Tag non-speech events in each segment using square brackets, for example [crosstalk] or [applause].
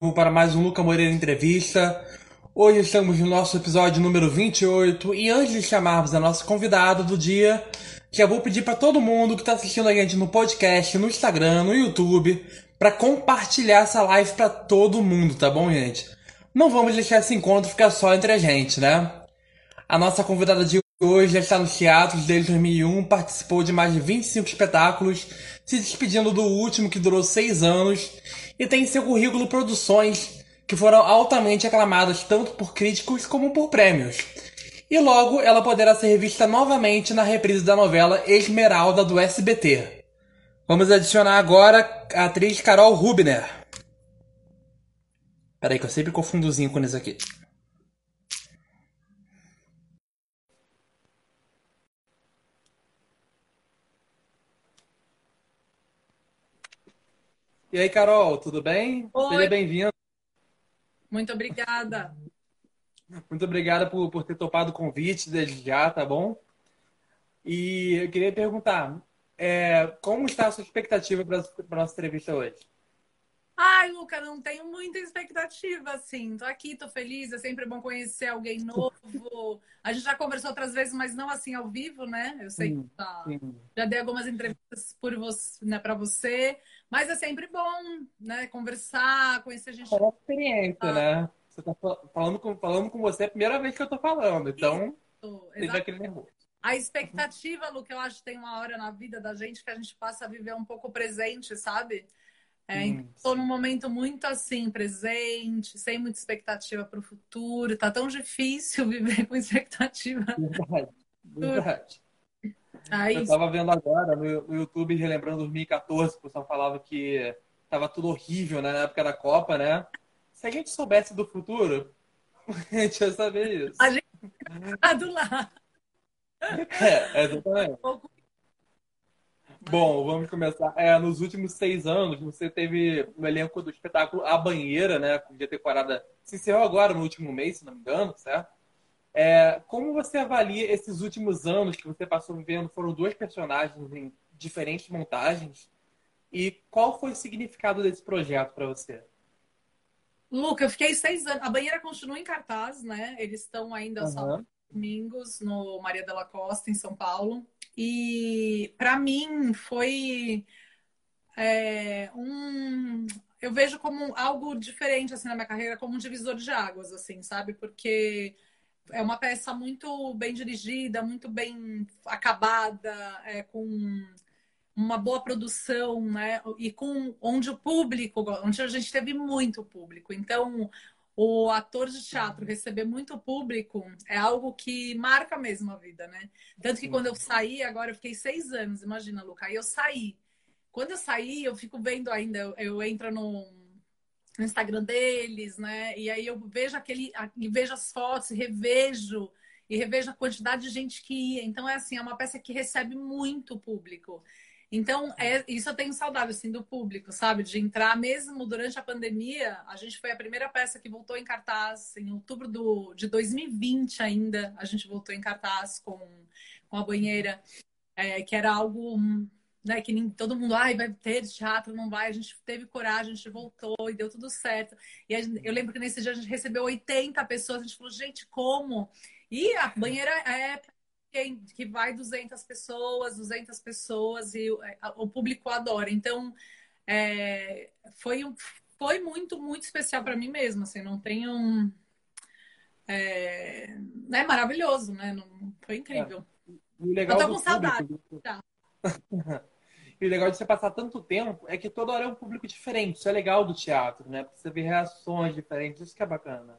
para mais um Luca Moreira Entrevista. Hoje estamos no nosso episódio número 28 e antes de chamarmos a nossa convidada do dia, já vou pedir para todo mundo que está assistindo a gente no podcast, no Instagram, no YouTube, para compartilhar essa live para todo mundo, tá bom, gente? Não vamos deixar esse encontro ficar só entre a gente, né? A nossa convidada de hoje já está nos teatros desde 2001, participou de mais de 25 espetáculos, se despedindo do último que durou seis anos e tem em seu currículo produções que foram altamente aclamadas tanto por críticos como por prêmios. E logo ela poderá ser revista novamente na reprise da novela Esmeralda do SBT. Vamos adicionar agora a atriz Carol Rubner. Peraí que eu sempre confundo os ícones aqui. E aí, Carol, tudo bem? Oi. Seja bem-vinda. Muito obrigada. Muito obrigada por, por ter topado o convite desde já, tá bom? E eu queria perguntar, é, como está a sua expectativa para a nossa entrevista hoje? Ai, Luca, não tenho muita expectativa, assim. Tô aqui, tô feliz. É sempre bom conhecer alguém novo. A gente já conversou outras vezes, mas não assim ao vivo, né? Eu sei Sim, que tá... já dei algumas entrevistas por você, né, para você. Mas é sempre bom, né? Conversar, conhecer gente. É uma experiência, né? Você tá fal- falando com, falando com você é a primeira vez que eu tô falando, então Exato. aquele nervoso. A expectativa, Luca, eu acho que tem uma hora na vida da gente que a gente passa a viver um pouco presente, sabe? É, tô num momento muito assim, presente, sem muita expectativa para o futuro. Tá tão difícil [laughs] viver com expectativa. Verdade, verdade. Aí, Eu tava vendo agora no, YouTube, relembrando 2014, o pessoal falava que tava tudo horrível, né, na época da Copa, né? Se a gente soubesse do futuro, [laughs] a gente ia saber isso. a gente tá do lado. [laughs] É, exatamente. Bom, vamos começar. É, nos últimos seis anos, você teve no elenco do espetáculo A Banheira, né? Cuja temporada se encerrou agora no último mês, se não me engano, certo? É, como você avalia esses últimos anos que você passou vivendo? Foram dois personagens em diferentes montagens. E qual foi o significado desse projeto para você? Luca, eu fiquei seis anos. A banheira continua em cartaz, né? Eles estão ainda aos Aham. domingos no Maria della Costa, em São Paulo. E para mim foi é, um. Eu vejo como algo diferente assim na minha carreira, como um divisor de águas, assim, sabe? Porque é uma peça muito bem dirigida, muito bem acabada, é, com uma boa produção, né? E com onde o público, onde a gente teve muito público. Então, o ator de teatro receber muito público é algo que marca mesmo a vida, né? Tanto que quando eu saí, agora eu fiquei seis anos, imagina, Luca, aí eu saí. Quando eu saí, eu fico vendo ainda, eu, eu entro no, no Instagram deles, né? E aí eu vejo aquele, e vejo as fotos, revejo, e revejo a quantidade de gente que ia. Então é assim, é uma peça que recebe muito público. Então, é, isso eu tenho saudade, assim, do público, sabe? De entrar, mesmo durante a pandemia, a gente foi a primeira peça que voltou em cartaz, em outubro do, de 2020 ainda, a gente voltou em cartaz com, com a banheira, é, que era algo, né, que nem, todo mundo, ai, vai ter teatro, não vai, a gente teve coragem, a gente voltou e deu tudo certo. E gente- eu lembro que nesse dia a gente recebeu 80 pessoas, a gente falou, gente, como? E a banheira é que, que vai 200 pessoas, 200 pessoas e o, o público adora. Então, é, foi, foi muito, muito especial para mim mesmo, assim, não tenho... um- É, é maravilhoso, né? Não, foi incrível. E o legal Eu tô com saudade, tá. [laughs] E o legal de você passar tanto tempo é que toda hora é um público diferente. Isso é legal do teatro, né? Porque você vê reações diferentes. Isso que é bacana.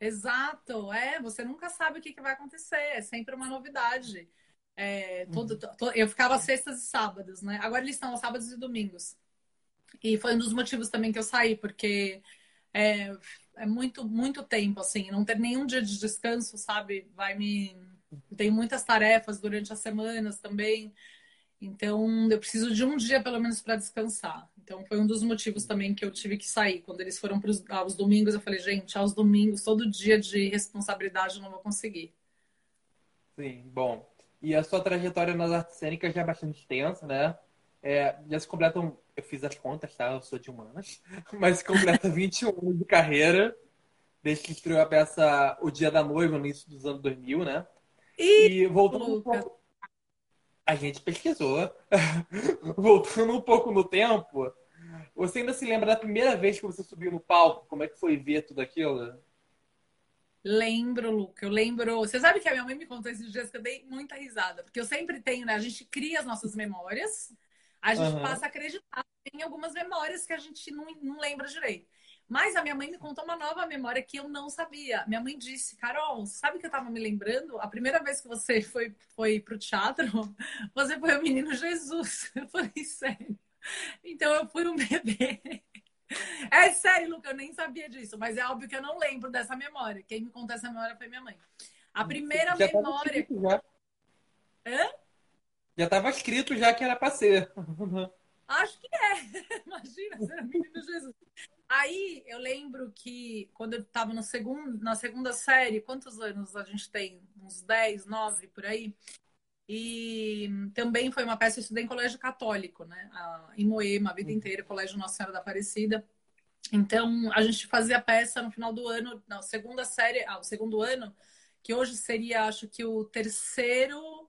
Exato, é, você nunca sabe o que, que vai acontecer, é sempre uma novidade. É, todo, to- eu ficava sextas e sábados, né? Agora eles estão aos sábados e domingos. E foi um dos motivos também que eu saí, porque é, é muito, muito tempo, assim, não ter nenhum dia de descanso, sabe? Vai me. Tenho muitas tarefas durante as semanas também. Então, eu preciso de um dia pelo menos para descansar. Então, foi um dos motivos também que eu tive que sair. Quando eles foram pros, aos domingos, eu falei, gente, aos domingos, todo dia de responsabilidade eu não vou conseguir. Sim, bom. E a sua trajetória nas artes cênicas já é bastante extensa, né? É, já se completam, eu fiz as contas, tá? Eu sou de humanas, [laughs] mas se completa [laughs] 21 anos de carreira, desde que estreou a peça O Dia da Noiva, no início dos anos 2000, né? E, E voltando um pouco. A gente pesquisou. [laughs] voltando um pouco no tempo, você ainda se lembra da primeira vez que você subiu no palco? Como é que foi ver tudo aquilo? Lembro, Luca, eu lembro. Você sabe que a minha mãe me contou esses dias que eu dei muita risada, porque eu sempre tenho, né? A gente cria as nossas memórias, a gente Aham. passa a acreditar em algumas memórias que a gente não, não lembra direito. Mas a minha mãe me contou uma nova memória que eu não sabia. Minha mãe disse, Carol, sabe que eu tava me lembrando? A primeira vez que você [laughs] foi, foi pro teatro, você foi o menino Jesus. [laughs] Eu falei, sério. Então eu fui um [laughs] bebê. É sério, Luca, eu nem sabia disso, mas é óbvio que eu não lembro dessa memória. Quem me contou essa memória foi minha mãe. A primeira Já memória. já. Hã? Já estava escrito já que era pra ser. Acho que é. [laughs] Imagina, ser o menino Jesus. Aí eu lembro que quando eu estava no segundo, na segunda série, quantos anos a gente tem? Uns 10, 9 por aí. E também foi uma peça que eu estudei em colégio católico, né? Em Moema, a vida inteira, Colégio Nossa Senhora da Aparecida. Então, a gente fazia peça no final do ano, na segunda série, ah, o segundo ano, que hoje seria, acho que o terceiro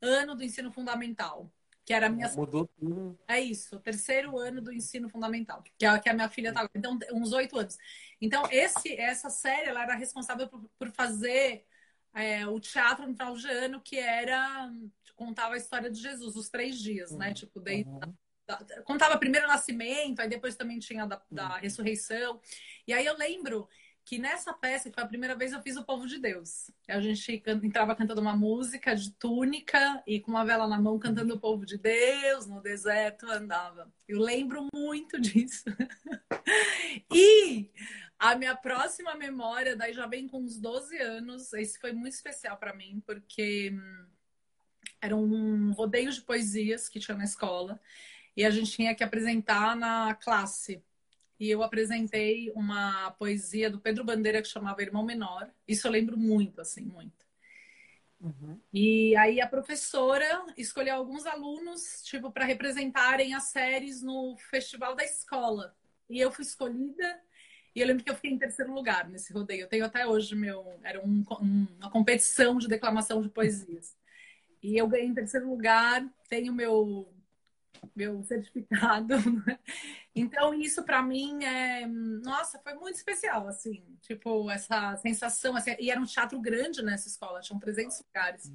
ano do ensino fundamental, que era a minha Mudou tudo. é isso, o terceiro ano do ensino fundamental, que é que a minha filha tá agora. Então, uns oito anos. Então, esse, essa série, ela era responsável por, por fazer é, o teatro no final de ano, que era contava a história de Jesus, os três dias, né? Tipo, daí, Uhum. da- contava primeiro o nascimento, aí depois também tinha da, da ressurreição. E aí eu lembro que nessa peça, que foi a primeira vez, eu fiz o povo de Deus. A gente entrava cantando uma música de túnica e com uma vela na mão cantando o povo de Deus, no deserto andava. Eu lembro muito [laughs] disso. E a minha próxima memória, daí já vem com uns 12 anos, esse foi muito especial para mim, porque hum, era um rodeio de poesias que tinha na escola e a gente tinha que apresentar na classe. E eu apresentei uma poesia do Pedro Bandeira que chamava Irmão Menor. Isso eu lembro muito, assim, muito. Uhum. E aí a professora escolheu alguns alunos, tipo, para representarem as séries no festival da escola. E eu fui escolhida. E eu lembro que eu fiquei em terceiro lugar nesse rodeio. Eu tenho até hoje meu. Era um- um- uma competição de declamação de poesias. E eu ganhei em terceiro lugar, tenho meu meu certificado. [laughs] né? Então isso para mim é, nossa, foi muito especial assim, tipo essa sensação assim, e era um teatro grande nessa escola, tinham 300 lugares.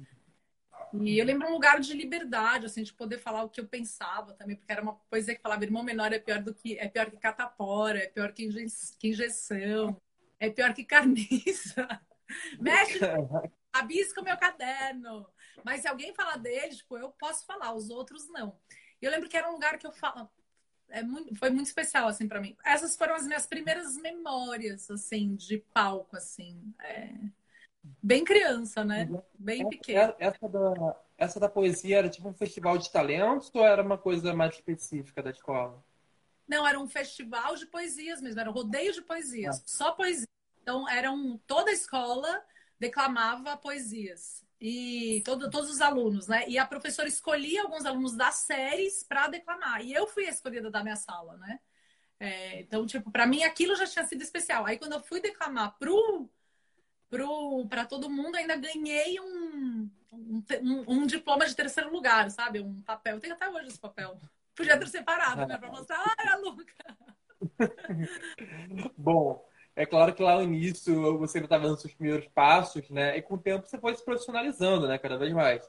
E eu lembro um lugar de liberdade, assim, de poder falar o que eu pensava também, porque era uma poesia que falava irmão menor é pior do que é pior que catapora, é pior que, inje- que injeção, é pior que carniça. [laughs] Mexe [laughs] rabisca o meu caderno. Mas se alguém falar dele, tipo, eu posso falar, os outros não. E eu lembro que era um lugar que eu falo. É muito, foi muito especial, assim, para mim. Essas foram as minhas primeiras memórias, assim, de palco, assim. É, Bem criança, né? Bem pequena. Essa, essa da, essa da poesia era tipo um festival de talentos ou era uma coisa mais específica da escola? Não, era um festival de poesias mesmo, era um rodeio de poesias, só poesia. Então, era um, toda a escola declamava poesias. E todo, todos os alunos, né? E a professora escolhia alguns alunos das séries para declamar. E eu fui a escolhida da minha sala, né? É, então, tipo, para mim aquilo já tinha sido especial. Aí, quando eu fui declamar pro, para todo mundo, ainda ganhei um, um, um- um diploma de terceiro lugar, sabe? Um papel. Eu tenho até hoje esse papel. Podia ter separado, né? Pra mostrar, ah, a Luca. [laughs] Bom, é claro que lá no início você ainda estava dando seus primeiros passos, né? E com o tempo você foi se profissionalizando, né? Cada vez mais.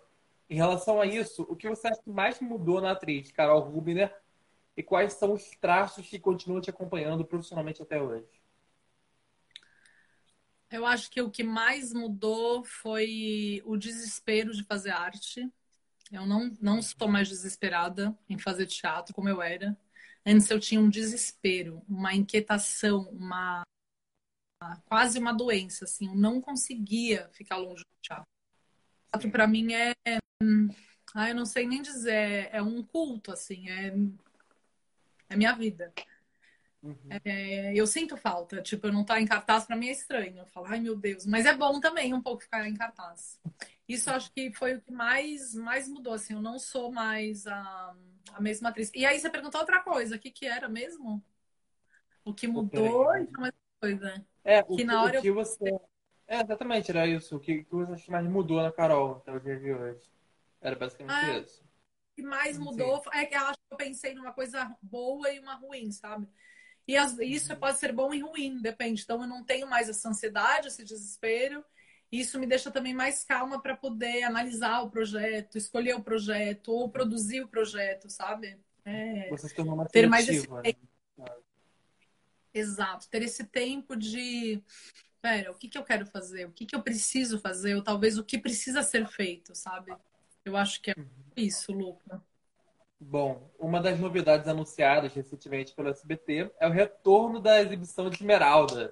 Em relação a isso, o que você acha que mais mudou na atriz, Carol Rubner? E quais são os traços que continuam te acompanhando profissionalmente até hoje? Eu acho que o que mais mudou foi o desespero de fazer arte. Eu não, não estou mais desesperada em fazer teatro como eu era. Antes eu tinha um desespero, uma inquietação, uma quase uma doença, assim. Eu não conseguia ficar longe do teatro. O teatro para mim é, ah, eu não sei nem dizer, é um culto, assim, é, é minha vida. É, eu sinto falta, tipo, eu não estar em cartaz para mim é estranho. Eu falo, ai meu Deus, mas é bom também um pouco ficar em cartaz. Isso acho que foi o que mais, mais mudou, assim, eu não sou mais a, a mesma atriz. E aí você perguntou outra coisa, o que que era mesmo? O que mudou e mesma coisa. É, o que, na hora o que eu... você... É, exatamente, era isso. O que, que você mais mudou na Carol até o dia de hoje? Era basicamente ah, isso. O que mais mudou Sim. é que eu acho que eu pensei numa coisa boa e uma ruim, sabe? E as, isso pode ser bom e ruim, depende. Então eu não tenho mais essa ansiedade, esse desespero. Isso me deixa também mais calma para poder analisar o projeto, escolher o projeto ou produzir o projeto, sabe? É, Você se tornou mais ter mais esse né? Exato, ter esse tempo de pera, o que, que eu quero fazer, o que, que eu preciso fazer, ou talvez o que precisa ser feito, sabe? Eu acho que é uhum. isso, Luca. Bom, uma das novidades anunciadas recentemente pelo SBT é o retorno da exibição de Esmeralda,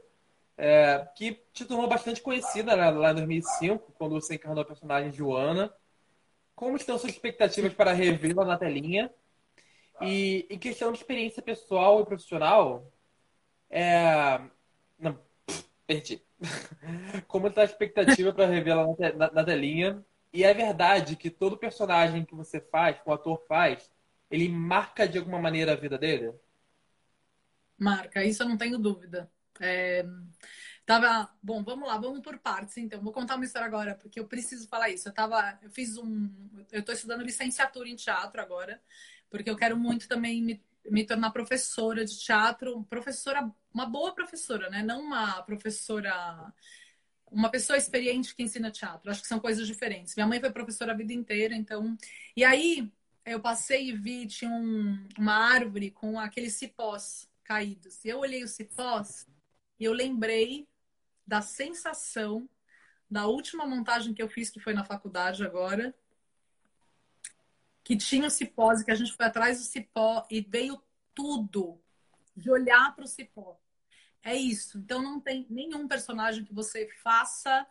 é, que te tornou bastante conhecida né, lá em 2005, quando você encarnou a personagem Joana. Como estão suas expectativas para revê-la na telinha? E em questão de experiência pessoal e profissional, é... Não, perdi. [laughs] Como está a expectativa para revê-la na, na telinha? E é verdade que todo personagem que você faz, que o ator faz, ele marca de alguma maneira a vida dele? Marca, isso eu não tenho dúvida. É... Tava, bom, vamos lá, vamos por partes, então. Vou contar uma história agora, porque eu preciso falar isso. Eu tava, eu fiz um, eu tô estudando licenciatura em teatro agora, porque eu quero muito também me, me tornar professora de teatro, professora, uma boa professora, né? Não uma professora, uma pessoa experiente que ensina teatro. Acho que são coisas diferentes. Minha mãe foi professora a vida inteira, então. E aí eu passei e vi, tinha um, uma árvore com aqueles cipós caídos. E eu olhei os cipós e eu lembrei da sensação da última montagem que eu fiz, que foi na faculdade agora, que tinha o cipó, e que a gente foi atrás do cipó e veio tudo de olhar para o cipó. É isso. Então não tem nenhum personagem que você faça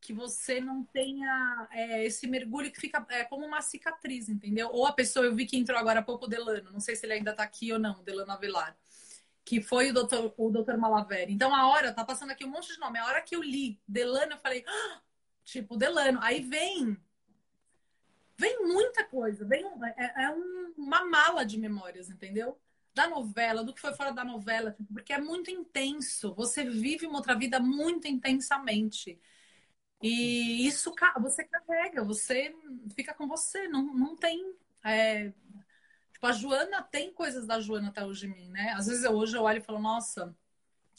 que você não tenha é, esse mergulho que fica é, como uma cicatriz, entendeu? Ou a pessoa, eu vi que entrou agora há pouco o Delano, não sei se ele ainda está aqui ou não, Delano Avelar, que foi o doutor, o doutor Malaveri. Então, a hora, tá passando aqui um monte de nome, a hora que eu li Delano, eu falei, ah! tipo, Delano. Aí vem, vem muita coisa, vem é, é um, uma mala de memórias, entendeu? Da novela, do que foi fora da novela, porque é muito intenso. Você vive uma outra vida muito intensamente. E isso você carrega, você fica com você, não, não tem. É... Tipo, a Joana tem coisas da Joana até hoje em mim, né? Às vezes eu, hoje eu olho e falo, nossa,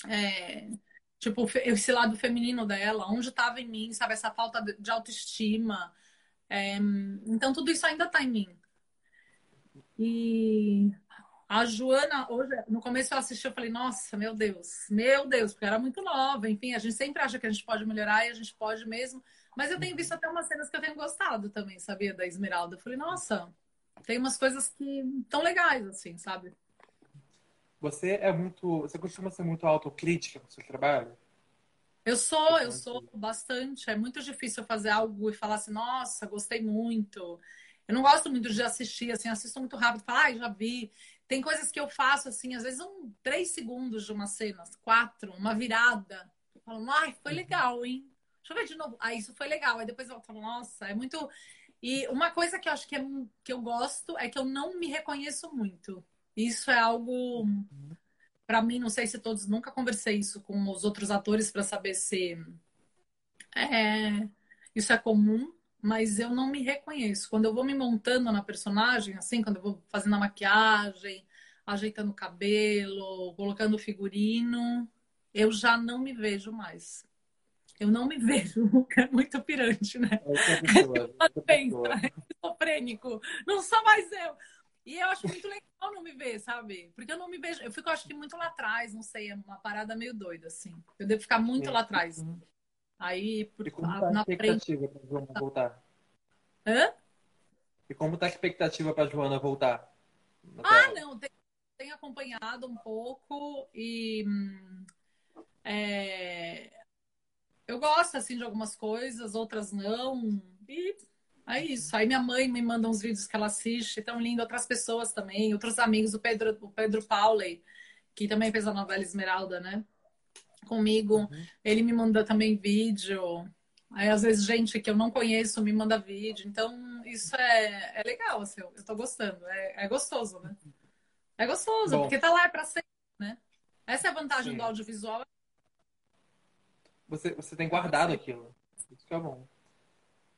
é... tipo, esse lado feminino dela, onde estava em mim, sabe? Essa falta de autoestima. É... Então tudo isso ainda está em mim. E a Joana, hoje, no começo eu assisti, eu falei, nossa, meu Deus, meu Deus, porque era muito nova, enfim, a gente sempre acha que a gente pode melhorar e a gente pode mesmo. Mas eu tenho visto até umas cenas que eu tenho gostado também, sabia, da Esmeralda. Eu falei, nossa, tem umas coisas que tão legais, assim, sabe? Você é muito. Você costuma ser muito autocrítica com o seu trabalho? Eu sou, eu sou bastante. É muito difícil fazer algo e falar assim, nossa, gostei muito. Eu não gosto muito de assistir, assim, assisto muito rápido, falo, ai, ah, já vi. Tem coisas que eu faço assim, às vezes um três segundos de uma cena, quatro, uma virada. Eu falo, ai, foi uhum. legal, hein? Deixa eu ver de novo. Ah, isso foi legal. Aí depois eu falo, nossa, é muito. E uma coisa que eu acho que, é, que eu gosto é que eu não me reconheço muito. Isso é algo. Para mim, não sei se todos. Nunca conversei isso com os outros atores para saber se. É, isso é comum, mas eu não me reconheço. Quando eu vou me montando na personagem, assim, quando eu vou fazendo a maquiagem, ajeitando o cabelo, colocando o figurino, eu já não me vejo mais. Eu não me [laughs] vejo, é muito pirante, né? É, é [laughs] esquizofrênico. Não sou mais eu. E eu acho muito legal não me ver, sabe? Porque eu não me vejo. Eu fico, acho que, muito lá atrás, não sei, é uma parada meio doida, assim. Eu devo ficar muito lá atrás. Uhum. Aí, por, e como tá na a expectativa frente... para Joana voltar? Hã? E como tá a expectativa para Joana voltar? Ah, não, tenho, tenho, acompanhado um pouco e é, eu gosto assim de algumas coisas, outras não. E é isso. Aí minha mãe me manda uns vídeos que ela assiste, tão lindo. Outras pessoas também, outros amigos, o Pedro, o Pedro Pauley, que também fez a novela Esmeralda, né? Comigo. Uhum. Ele me manda também vídeo. Aí, às vezes, gente que eu não conheço me manda vídeo. Então, isso é, é legal, assim, eu tô gostando. É, é gostoso, né? É gostoso, Bom. porque tá lá é pra ser, né? Essa é a vantagem Sim. do audiovisual. Você, você tem guardado aquilo. Isso que é bom.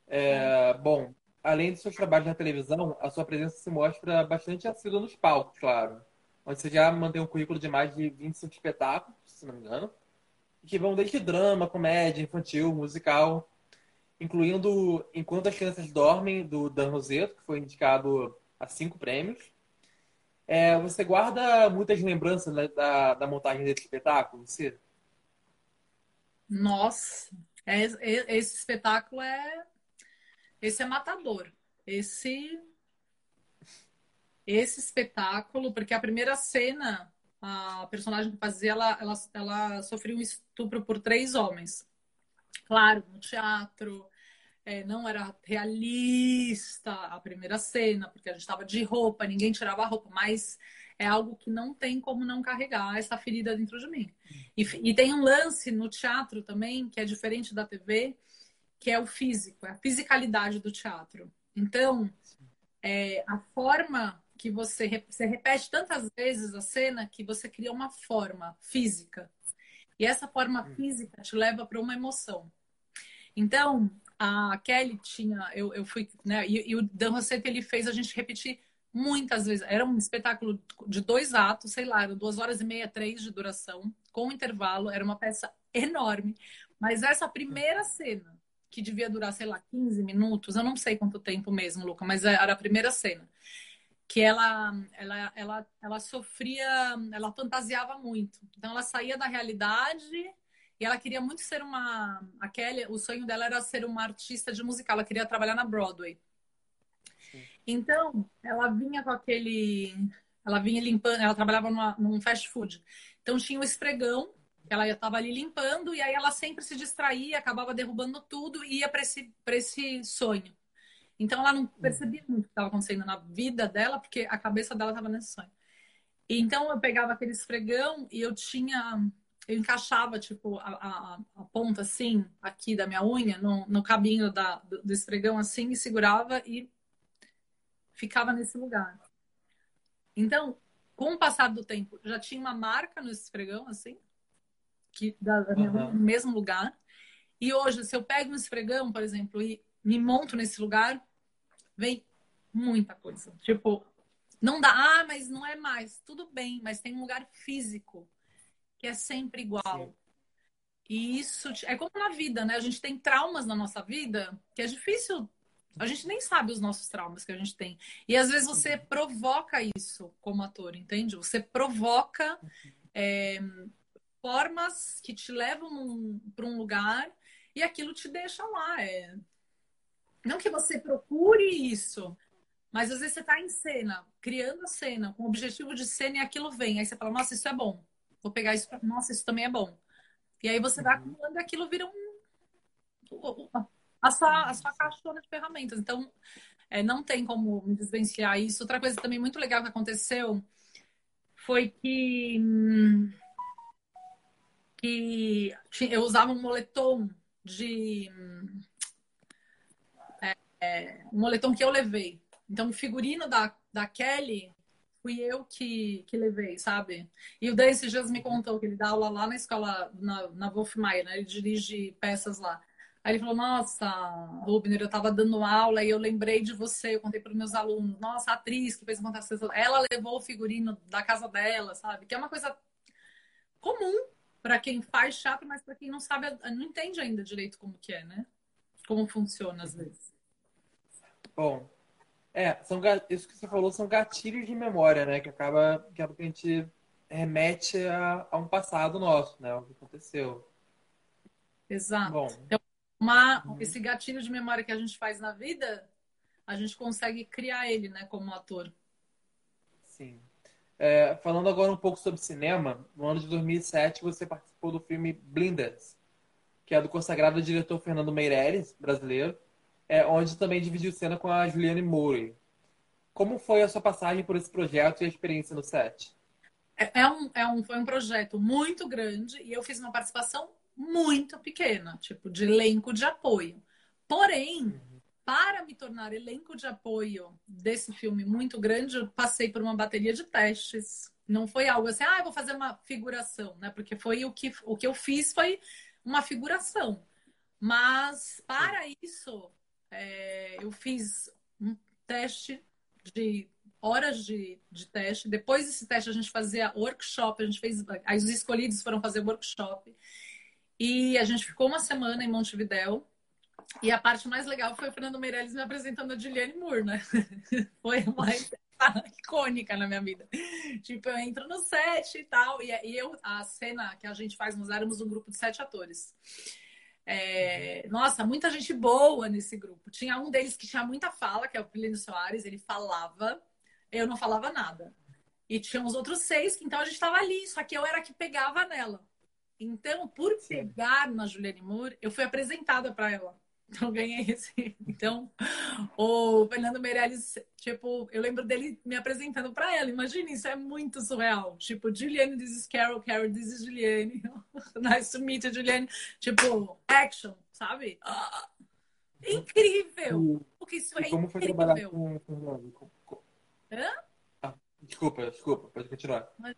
É, bom, além dos seus trabalhos na televisão, a sua presença se mostra bastante assídua nos palcos, claro. Onde você já mantém um currículo de mais de 25 espetáculos, se não me engano, que vão desde drama, comédia, infantil, musical, incluindo Enquanto as Crianças Dormem, do Dan Roseto, que foi indicado a cinco prêmios. É, você guarda muitas lembranças da, da, da montagem desse espetáculo, você? Nossa, é- é- esse espetáculo é. Esse é matador. Esse. Esse espetáculo, porque a primeira cena, a personagem que fazia, ela, ela, ela sofreu um estupro por três homens. Claro, no teatro, é, não era realista a primeira cena, porque a gente estava de roupa, ninguém tirava a roupa, mas é algo que não tem como não carregar essa ferida dentro de mim. E, e tem um lance no teatro também, que é diferente da TV, que é o físico, é a fisicalidade do teatro. Então, é, a forma que você, você repete tantas vezes a cena que você cria uma forma física. E essa forma física te leva para uma emoção. Então, a Kelly tinha, eu, eu fui, né, e, e o Dan Rossetti, ele fez a gente repetir muitas vezes. Era um espetáculo de dois atos, sei lá, duas horas e meia, três de duração, com intervalo, era uma peça enorme. Mas essa primeira cena, que devia durar, sei lá, 15 minutos, eu não sei quanto tempo mesmo, Luca, mas era a primeira cena. Que ela, ela, ela, ela sofria, ela fantasiava muito. Então ela saía da realidade e ela queria muito ser uma. A Kelly, o sonho dela era ser uma artista de musical, ela queria trabalhar na Broadway. Então, ela vinha com aquele. Ela vinha limpando, ela trabalhava numa, num fast food. Então tinha o esfregão, que ela estava ali limpando, e aí ela sempre se distraía, acabava derrubando tudo e ia para esse, esse sonho. Então ela não percebia muito o que estava acontecendo na vida dela, porque a cabeça dela estava nesse sonho. E então eu pegava aquele esfregão e eu tinha. Eu encaixava, tipo, a, a, a ponta assim, aqui da minha unha, no, no cabinho da, do, do esfregão assim, e segurava e ficava nesse lugar. Então, com o passar do tempo, já tinha uma marca no esfregão, assim, que da, da minha no mesmo lugar. E hoje, se eu pego um esfregão, por exemplo, e me monto nesse lugar, vem muita coisa. Tipo, não dá, ah, mas não é mais. Tudo bem, mas tem um lugar físico que é sempre igual. Sim. E isso é como na vida, né? A gente tem traumas na nossa vida que é difícil. A gente nem sabe os nossos traumas que a gente tem. E às vezes você provoca isso como ator, entende? Você provoca é, formas que te levam para um lugar e aquilo te deixa lá. É... Não que você procure isso, mas às vezes você está em cena, criando a cena, com o objetivo de cena e aquilo vem. Aí você fala, nossa, isso é bom. Vou pegar isso pra... Nossa, isso também é bom. E aí você vai acumulando e aquilo vira um. A sua, a sua caixona de ferramentas. Então, é, não tem como me desvencilhar isso. Outra coisa também muito legal que aconteceu foi que, que eu usava um moletom de. Hum, é, um moletom que eu levei. Então, o figurino da, da Kelly fui eu que, que levei, sabe? E o Dan esses dias me contou que ele dá aula lá na escola, na, na Wolf Maia, né? Ele dirige peças lá. Aí ele falou, nossa, Rubner, eu tava dando aula e eu lembrei de você, eu contei para meus alunos, nossa, a atriz que fez o Fantástico, ela levou o figurino da casa dela, sabe? Que é uma coisa comum para quem faz teatro, mas para quem não sabe, não entende ainda direito como que é, né? Como funciona às vezes. Bom, é, são, isso que você falou são gatilhos de memória, né? Que acaba, que acaba que a gente remete a, a um passado nosso, né? O que aconteceu. Exato. Bom, Uma, esse gatilho de memória que a gente faz na vida, a gente consegue criar ele, né, como ator. sim. É, falando agora um pouco sobre cinema, no ano de 2007 você participou do filme Blinders, que é do consagrado diretor Fernando Meirelles, brasileiro, é, onde também dividiu cena com a Juliane Moore. Como foi a sua passagem por esse projeto e a experiência no set? É, é um, é um, foi um projeto muito grande e eu fiz uma participação muito pequena, tipo, de elenco de apoio. Porém, para me tornar elenco de apoio desse filme muito grande, eu passei por uma bateria de testes. Não foi algo assim, ah, eu vou fazer uma figuração, né? Porque foi o que, o que eu fiz foi uma figuração. Mas para isso, é, eu fiz um teste de horas de, de teste. Depois desse teste, a gente fazia workshop, a gente fez. Aí os escolhidos foram fazer workshop. E a gente ficou uma semana em Montevidéu e a parte mais legal foi o Fernando Meirelles me apresentando a Juliane Moore, né? [laughs] foi mais [laughs] icônica na minha vida. Tipo, eu entro no set e tal, e, eu, a cena que a gente faz, nós éramos um grupo de sete atores. É, nossa, muita gente boa nesse grupo. Tinha um deles que tinha muita fala, que é o Plínio Soares, ele falava, eu não falava nada. E tinha os outros seis, que então a gente estava ali, só que eu era que pegava nela. Então, por pegar na Juliane Moore, eu fui apresentada para ela. [laughs] Então, ganhei esse. Então, o Fernando Meirelles, tipo, eu lembro dele me apresentando para ela. Imagina, isso é muito surreal. Tipo, Juliane, this is Carol, Carol, this is Juliane. [laughs] nice to meet you, Juliane. Tipo, action, sabe? incrível! Porque isso e é como incrível. foi trabalhar com o Fernando? Hã? Ah, desculpa, desculpa, pode continuar. Mas...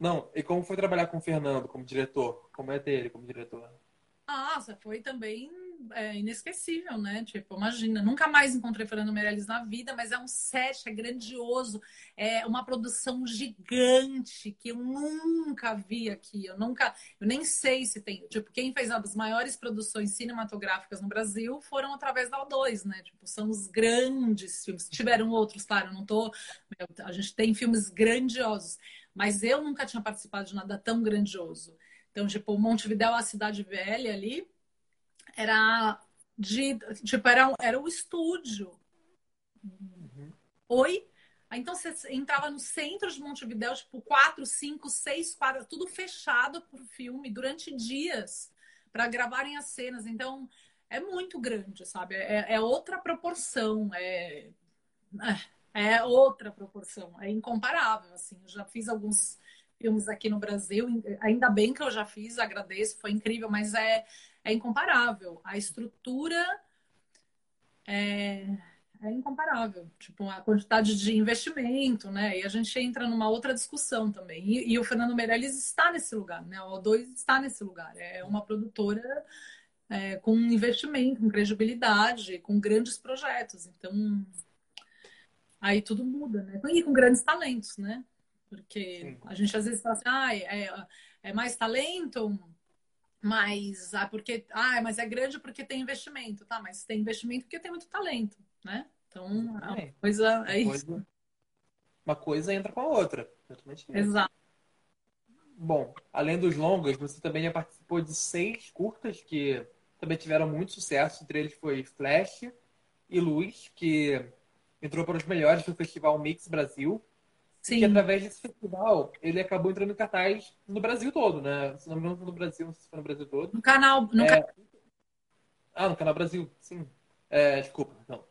Não, e como foi trabalhar com o Fernando como diretor? Como é dele como diretor? Nossa, foi também é, inesquecível, né? Tipo, imagina, nunca mais encontrei Fernando Meirelles na vida, mas é um set, é grandioso, é uma produção gigante que eu nunca vi aqui. Eu nunca, eu nem sei se tem. Tipo, quem fez as maiores produções cinematográficas no Brasil foram através da O2, né? Tipo, são os grandes filmes. Tiveram outros, claro, não tô. A gente tem filmes grandiosos, mas eu nunca tinha participado de nada tão grandioso. Então, tipo, Montevidéu, a cidade velha ali, era de. Tipo, era, era o estúdio. Uhum. Oi? Então você entrava no centro de Montevidéu, tipo, quatro, cinco, seis quadras, tudo fechado por filme durante dias para gravarem as cenas. Então é muito grande, sabe? É, é outra proporção, é, é, é outra proporção, é incomparável. Assim, eu já fiz alguns filmes aqui no Brasil. Ainda bem que eu já fiz, agradeço, foi incrível, mas é, é incomparável. A estrutura é, é incomparável. Tipo, a quantidade de investimento, né? E a gente entra numa outra discussão também. E, e o Fernando Meirelles está nesse lugar, né? O O2 está nesse lugar. É uma produtora é, com investimento, com credibilidade, com grandes projetos. Então, aí tudo muda, né? E com grandes talentos, né? Porque Sim. a gente às vezes fala assim, ah, é, é mais talento, mas ah, porque ah, mas é grande porque tem investimento, tá? Mas tem investimento porque tem muito talento, né? Então, é uma coisa é uma isso. Coisa, uma coisa entra com a outra. Exato. Bom, além dos longas, você também já participou de seis curtas que também tiveram muito sucesso. Entre eles foi Flash e Luz, que entrou para os melhores do Festival Mix Brasil. Sim. que através desse festival ele acabou entrando em cartaz no Brasil todo, né? Se não me engano, no Brasil, não sei se foi no Brasil todo. No canal. No é... Ah, no canal Brasil, sim. É, desculpa, não.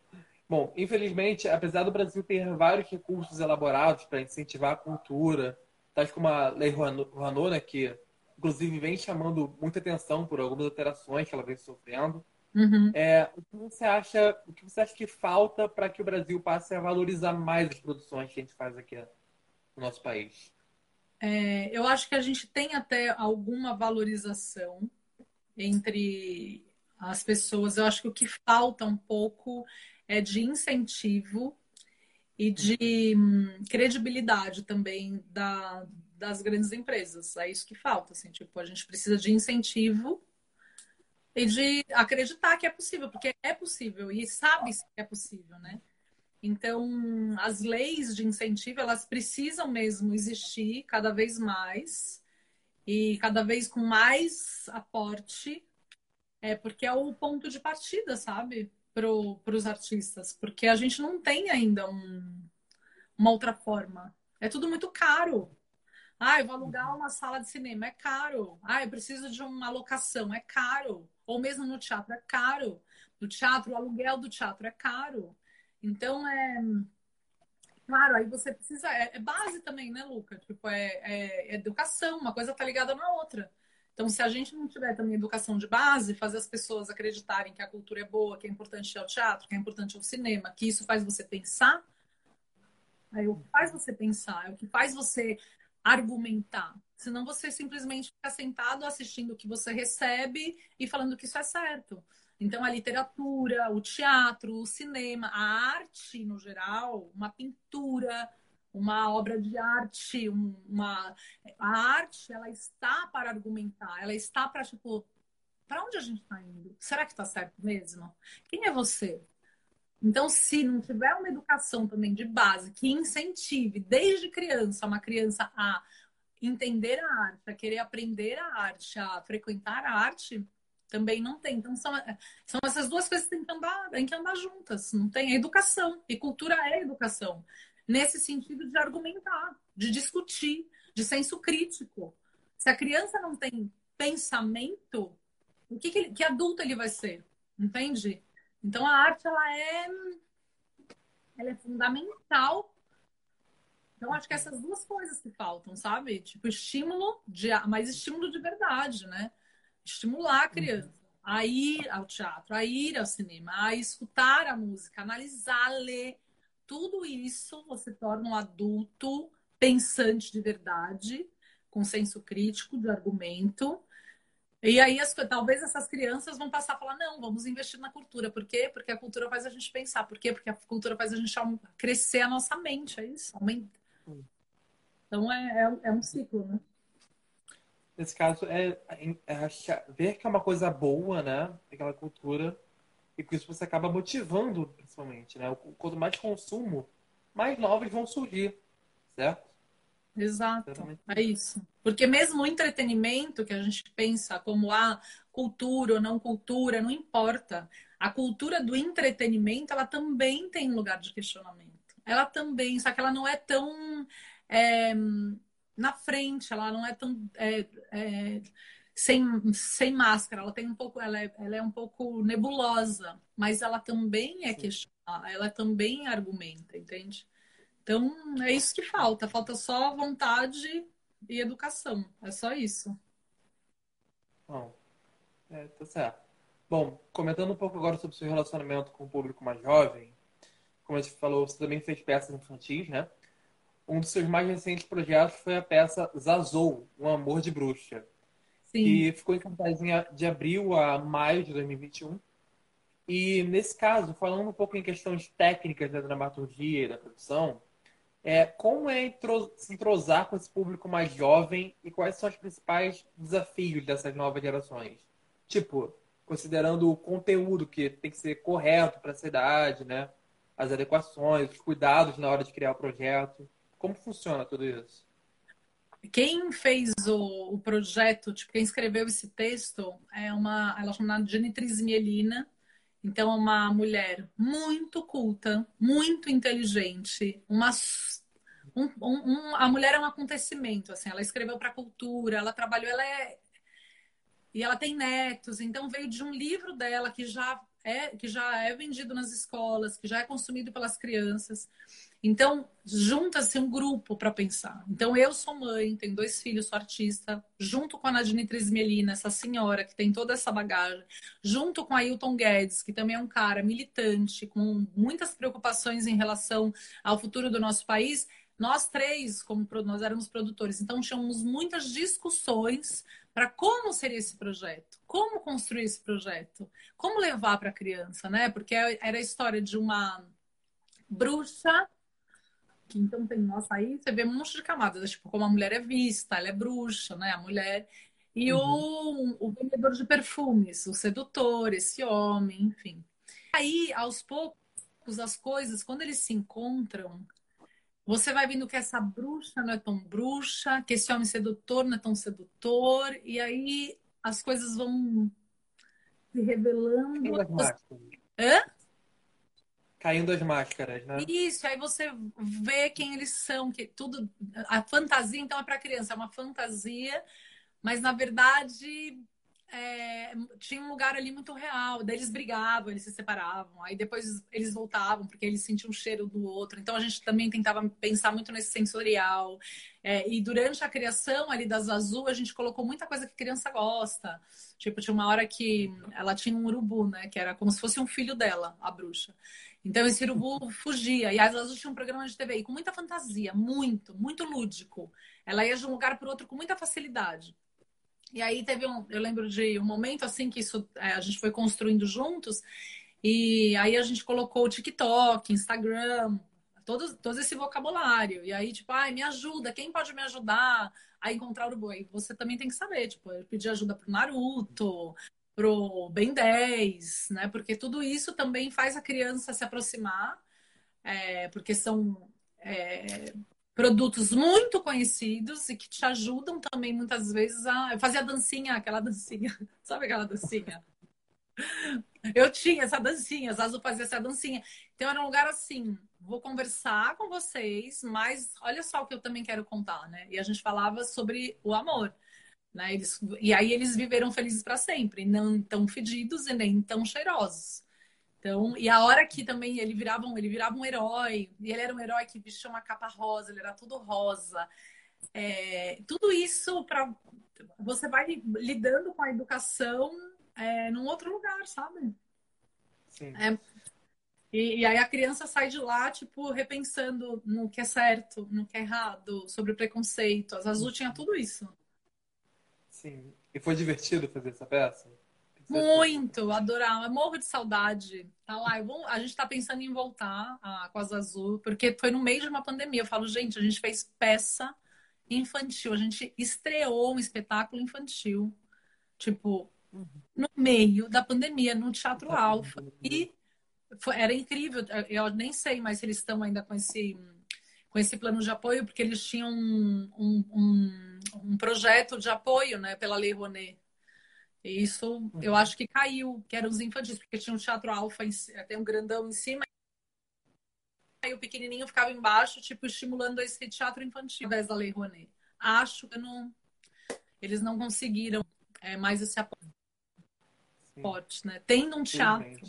Bom, infelizmente, apesar do Brasil ter vários recursos elaborados para incentivar a cultura, tais como a Lei Rouanet, né, que inclusive vem chamando muita atenção por algumas alterações que ela vem sofrendo. Uhum. É, o que você acha, o que você acha que falta para que o Brasil passe a valorizar mais as produções que a gente faz aqui no nosso país? É, eu acho que a gente tem até alguma valorização entre as pessoas. Eu acho que o que falta um pouco é de incentivo e de hum, credibilidade também da, das grandes empresas. É isso que falta. Assim, tipo, a gente precisa de incentivo e de acreditar que é possível, porque é possível e sabe que é possível, né? Então, as leis de incentivo, elas precisam mesmo existir cada vez mais e cada vez com mais aporte, é porque é o ponto de partida, sabe? Para os artistas, porque a gente não tem ainda um, uma outra forma. É tudo muito caro. Ah, eu vou alugar uma sala de cinema, é caro. Ah, eu preciso de uma locação, é caro. Ou mesmo no teatro, é caro. No teatro, o aluguel do teatro é caro. Então, é. Claro, aí você precisa. É, é base também, né, Luca? Tipo, é, é, educação, uma coisa tá ligada na outra. Então, se a gente não tiver também educação de base, fazer as pessoas acreditarem que a cultura é boa, que é importante ir ao teatro, que é importante ao cinema, que isso faz você pensar, é o que faz você pensar, é o que faz você argumentar. Senão você simplesmente fica sentado assistindo o que você recebe e falando que isso é certo. Então, a literatura, o teatro, o cinema, a arte no geral, uma pintura, uma obra de arte, uma a arte, ela está para argumentar, ela está para tipo, para onde a gente está indo? Será que está certo mesmo? Quem é você? Então, se não tiver uma educação também de base que incentive desde criança uma criança a entender a arte, a querer aprender a arte, a frequentar a arte, também não tem. Então, são, são essas duas coisas que têm que andar, que andar juntas. Não tem. É educação. E cultura é educação nesse sentido de argumentar, de discutir, de senso crítico. Se a criança não tem pensamento, o que, que, ele, que adulto ele vai ser? Entende? Então a arte ela é, ela é fundamental. Então acho que essas duas coisas que faltam, sabe? Tipo estímulo de, mas estímulo de verdade, né? Estimular a criança a ir ao teatro, a ir ao cinema, a escutar a música, analisar, ler, tudo isso você torna um adulto pensante de verdade, com senso crítico, de argumento. E aí, as, talvez essas crianças vão passar a falar: não, vamos investir na cultura. Por quê? Porque a cultura faz a gente pensar. Por quê? Porque a cultura faz a gente crescer a nossa mente. É isso, aumenta. Então, é, é, é um ciclo, né? Nesse caso, é, é, é, ver que é uma coisa boa, né? Aquela cultura e com isso você acaba motivando, principalmente, né? Quanto mais consumo, mais novos vão surgir, certo? Exato. É isso. Porque mesmo o entretenimento que a gente pensa como a ah, cultura ou não cultura, não importa. A cultura do entretenimento, ela também tem lugar de questionamento. Ela também, só que ela não é tão é, na frente, ela não é tão é, é, sem, sem máscara, ela tem um pouco, ela é, ela é um pouco nebulosa, mas ela também é questionada, ela também argumenta, entende? Então é isso que falta, falta só vontade e educação, é só isso. Bom, é, tá certo. Bom, comentando um pouco agora sobre o seu relacionamento com o público mais jovem, como a gente falou, você também fez peças infantis, né? Um dos seus mais recentes projetos foi a peça Zazou, Um Amor de Bruxa. Sim. que ficou em cartaz de abril a maio de 2021. E nesse caso, falando um pouco em questões técnicas da dramaturgia e da produção, é, como é se entrosar com esse público mais jovem e quais são os principais desafios dessas novas gerações? Tipo, considerando o conteúdo que tem que ser correto para essa idade, né? As adequações, os cuidados na hora de criar o projeto. Como funciona tudo isso? Quem fez o, o, projeto, tipo, quem escreveu esse texto é uma, ela é chamada Genitriz Mielina. Então, é uma mulher muito culta, muito inteligente, uma um, um, a mulher é um acontecimento, assim, ela escreveu para a cultura, ela trabalhou, ela é e ela tem netos, então veio de um livro dela que já é que já é vendido nas escolas, que já é consumido pelas crianças. Então, junta-se um grupo para pensar. Então, eu sou mãe, tenho dois filhos, sou artista, junto com a Nadine Trismelina, essa senhora que tem toda essa bagagem, junto com a Ailton Guedes, que também é um cara militante, com muitas preocupações em relação ao futuro do nosso país. Nós três, como nós éramos produtores, então tínhamos muitas discussões para como seria esse projeto, como construir esse projeto, como levar para a criança, né? Porque era a história de uma bruxa que então tem, nossa, aí você vê um monte de camadas, né? tipo, como a mulher é vista, ela é bruxa, né? A mulher. E uhum. o, o vendedor de perfumes, o sedutor, esse homem, enfim. Aí, aos poucos, as coisas, quando eles se encontram, você vai vendo que essa bruxa não é tão bruxa, que esse homem sedutor não é tão sedutor, e aí as coisas vão se revelando. Hã? caindo as máscaras, né? Isso, aí você vê quem eles são, que tudo. A fantasia, então, é para criança, é uma fantasia, mas na verdade é, tinha um lugar ali muito real. Daí eles brigavam, eles se separavam. Aí depois eles voltavam, porque eles sentiam o cheiro do outro. Então a gente também tentava pensar muito nesse sensorial. É, e durante a criação ali das Azul, a gente colocou muita coisa que criança gosta. Tipo, tinha uma hora que ela tinha um urubu, né? Que era como se fosse um filho dela, a bruxa. Então esse urubu fugia. E as Azul tinha um programa de TV com muita fantasia, muito, muito lúdico. Ela ia de um lugar para outro com muita facilidade. E aí teve um, eu lembro de um momento assim que isso é, a gente foi construindo juntos, e aí a gente colocou o TikTok, Instagram, todo, todo esse vocabulário. E aí, tipo, ai, me ajuda, quem pode me ajudar a encontrar o boi? Você também tem que saber, tipo, eu pedi ajuda pro Naruto, pro Ben 10, né? Porque tudo isso também faz a criança se aproximar, é, porque são é, produtos muito conhecidos e que te ajudam também muitas vezes a. Eu fazia dancinha, aquela dancinha, [laughs] sabe aquela dancinha? Eu tinha essa dancinha, Zazu fazia essa dancinha. Então era um lugar assim, vou conversar com vocês, mas olha só o que eu também quero contar, né? E a gente falava sobre o amor. Né? Eles, e aí eles viveram felizes para sempre, não tão fedidos e nem tão cheirosos. Então, e a hora que também ele virava um, ele virava um herói, e ele era um herói que vestia uma capa rosa, ele era tudo rosa. É, tudo isso para você vai lidando com a educação é, num outro lugar, sabe? Sim. É, e, e, aí a criança sai de lá, tipo, repensando no que é certo, no que é errado, sobre o preconceito. As Azul tinha tudo isso. Sim. E foi divertido fazer essa peça? Muito, adorava. Morro de saudade. Tá lá, vou, a gente tá pensando em voltar a, com as Azul, porque foi no meio de uma pandemia. Eu falo, gente, a gente fez peça infantil, a gente estreou um espetáculo infantil, tipo, no meio da pandemia, no Teatro Alfa. E foi, era incrível. Eu nem sei mais se eles estão ainda com esse, com esse plano de apoio, porque eles tinham um, um, um, um projeto de apoio né, pela Lei Rouanet e isso eu uhum. acho que caiu, que eram os infantis, porque tinha um teatro alfa, tem um grandão em cima, e o pequenininho ficava embaixo, tipo, estimulando esse teatro infantil, ao invés da Lei Rouanet. Acho que não, eles não conseguiram é, mais esse apoio né? Tendo um teatro,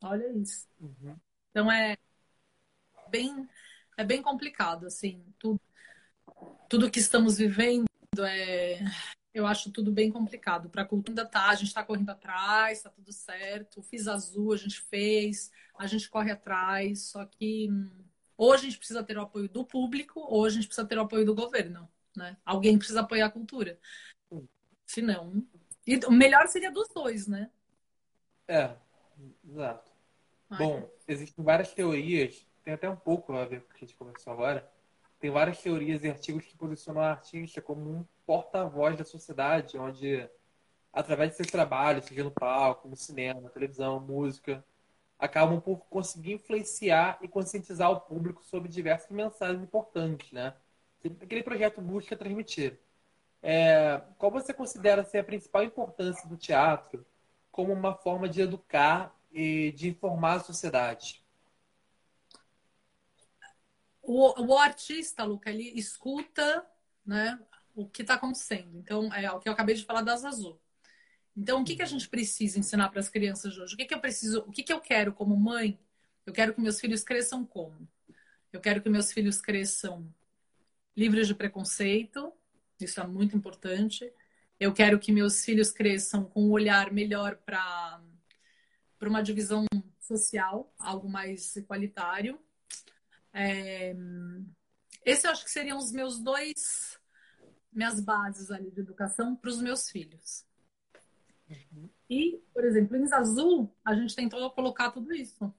olha isso. Uhum. Então é bem, é bem complicado, assim, tudo, tudo que estamos vivendo é eu acho tudo bem complicado. Para a cultura ainda tá, a gente está correndo atrás, está tudo certo. Fiz azul, a gente fez, a gente corre atrás. Só que hum, ou a gente precisa ter o apoio do público, ou a gente precisa ter o apoio do governo. Né? Alguém precisa apoiar a cultura. Se não. E o melhor seria dos dois, né? É, exato. Ai. Bom, existem várias teorias, tem até um pouco a ver com o que a gente começou agora. Tem várias teorias e artigos que posicionam a artista como um porta-voz da sociedade, onde, através de seus trabalhos, seja no palco, no cinema, televisão, música, acabam por conseguir influenciar e conscientizar o público sobre diversas mensagens importantes, né? Que aquele projeto busca transmitir. É, qual você considera ser a principal importância do teatro como uma forma de educar e de informar a sociedade? O, o artista, Luca, ele escuta né, o que está acontecendo. Então, é o que eu acabei de falar das azul. Então, o que, que a gente precisa ensinar para as crianças hoje? O que, que eu preciso, o que, que eu quero como mãe? Eu quero que meus filhos cresçam como? Eu quero que meus filhos cresçam livres de preconceito, isso é muito importante. Eu quero que meus filhos cresçam com um olhar melhor para uma divisão social, algo mais igualitário. É, esse eu acho que seriam os meus dois minhas bases ali de educação para os meus filhos. Uhum. E, por exemplo, em Azul, a gente tentou colocar tudo isso.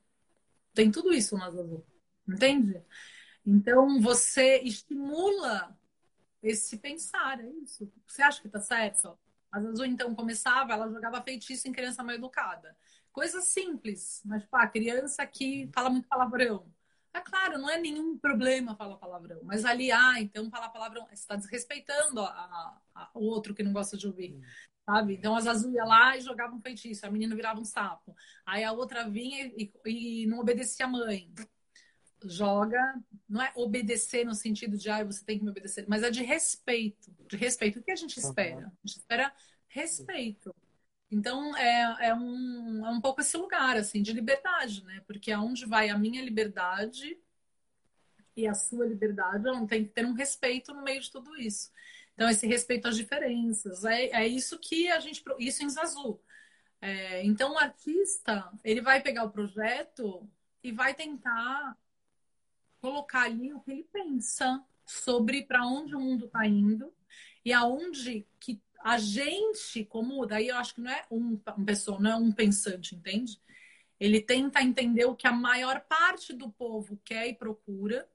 Tem tudo isso no Azul. Entende? Então, você estimula esse pensar, é isso. Você acha que tá certo? A Azul, então, começava, ela jogava feitiço em criança mal educada. Coisa simples, mas, a criança que fala muito palavrão. É claro, não é nenhum problema falar palavrão, mas ali, ah, então falar palavrão, você está desrespeitando a, a, o outro que não gosta de ouvir, sabe? Então as azul ia lá e jogava um feitiço, a menina virava um sapo. Aí a outra vinha e, e não obedecia a mãe. Joga, não é obedecer no sentido de, ah, você tem que me obedecer, mas é de respeito. De respeito. O que a gente espera? A gente espera respeito. Então é, é, um, é um pouco esse lugar assim de liberdade, né? Porque aonde vai a minha liberdade e a sua liberdade, não tem que ter um respeito no meio de tudo isso. Então esse respeito às diferenças é, é isso que a gente isso em Zazu. É, então o artista ele vai pegar o projeto e vai tentar colocar ali o que ele pensa sobre para onde o mundo está indo e aonde que a gente, como daí eu acho que não é um, pessoa, não é um pensante, entende? Ele tenta entender o que a maior parte do povo quer e procura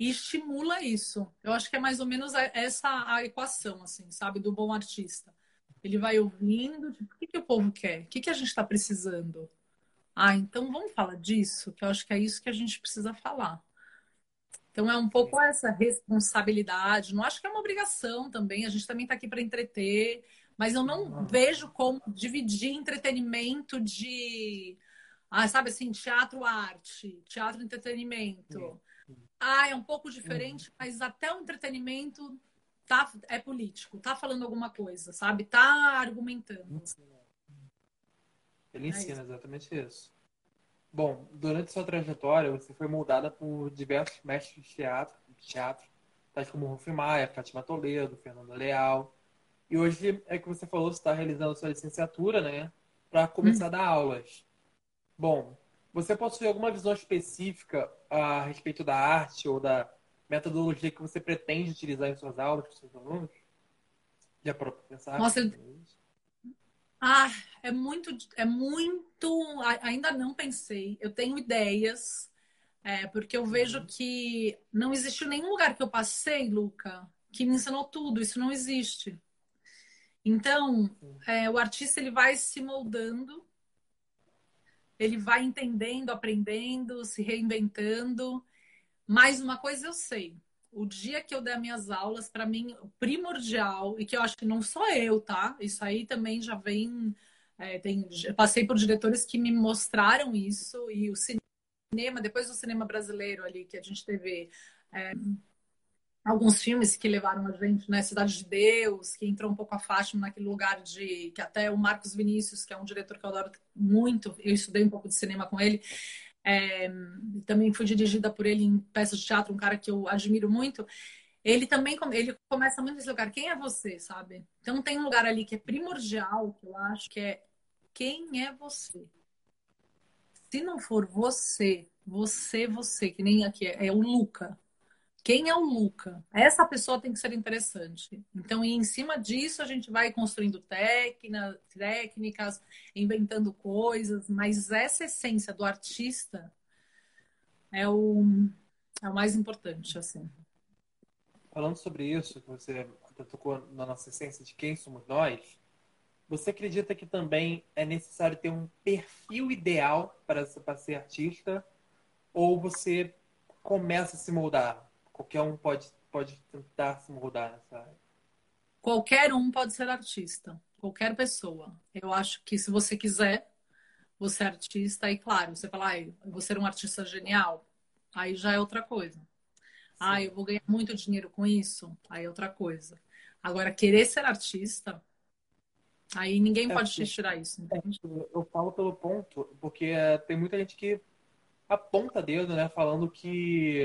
e estimula isso. Eu acho que é mais ou menos essa a equação, assim, sabe, do bom artista. Ele vai ouvindo, tipo, o que, que o povo quer? O que, que a gente está precisando? Ah, então vamos falar disso, que eu acho que é isso que a gente precisa falar. Então é um pouco essa responsabilidade. Não acho que é uma obrigação também. A gente também está aqui para entreter, mas eu não vejo como dividir entretenimento de, ah, sabe assim, teatro arte, teatro entretenimento. Ah, é um pouco diferente, uhum. mas até o entretenimento tá é político, tá falando alguma coisa, sabe? Tá argumentando. Ele ensina é exatamente isso. Bom, durante sua trajetória, você foi moldada por diversos mestres de teatro, de teatro tais como Rufy Maia, Fátima Toledo, Fernanda Leal. E hoje é que você falou, você está realizando sua licenciatura, né? Para começar hum. a dar aulas. Bom, você possui alguma visão específica a respeito da arte ou da metodologia que você pretende utilizar em suas aulas com seus alunos? Já para pensar? Nossa, eu... Ah, é muito, é muito. Ainda não pensei. Eu tenho ideias, é, porque eu vejo uhum. que não existiu nenhum lugar que eu passei, Luca, que me ensinou tudo. Isso não existe. Então, é, o artista ele vai se moldando, ele vai entendendo, aprendendo, se reinventando. Mas uma coisa eu sei: o dia que eu der minhas aulas, para mim, primordial, e que eu acho que não sou eu, tá? Isso aí também já vem. É, tem, passei por diretores que me mostraram isso, e o cinema, depois do cinema brasileiro ali, que a gente teve. É, alguns filmes que levaram a gente, né? Cidade de Deus, que entrou um pouco a Fátima naquele lugar de que até o Marcos Vinícius, que é um diretor que eu adoro muito, eu estudei um pouco de cinema com ele, é, também fui dirigida por ele em peças de teatro, um cara que eu admiro muito. Ele também ele começa muito nesse lugar. Quem é você, sabe? Então tem um lugar ali que é primordial, que eu acho que é quem é você. Se não for você, você, você, que nem aqui é, é o Luca. Quem é o Luca? Essa pessoa tem que ser interessante. Então, em cima disso, a gente vai construindo técnica, técnicas, inventando coisas, mas essa essência do artista é o, é o mais importante, assim. Falando sobre isso, que você tocou na nossa essência de quem somos nós, você acredita que também é necessário ter um perfil ideal para, ser artista? Ou você começa a se moldar? Qualquer um pode, pode tentar se mudar nessa área. Qualquer um pode ser artista. Qualquer pessoa. Eu acho que se você quiser, você é artista, e claro, você fala, ah, eu vou ser um artista genial, aí já é outra coisa. Ah, eu vou ganhar muito dinheiro com isso, aí é outra coisa. Agora, querer ser artista, aí ninguém é, pode te tirar isso, entende? Eu falo pelo ponto, porque tem muita gente que aponta dedo, né, falando que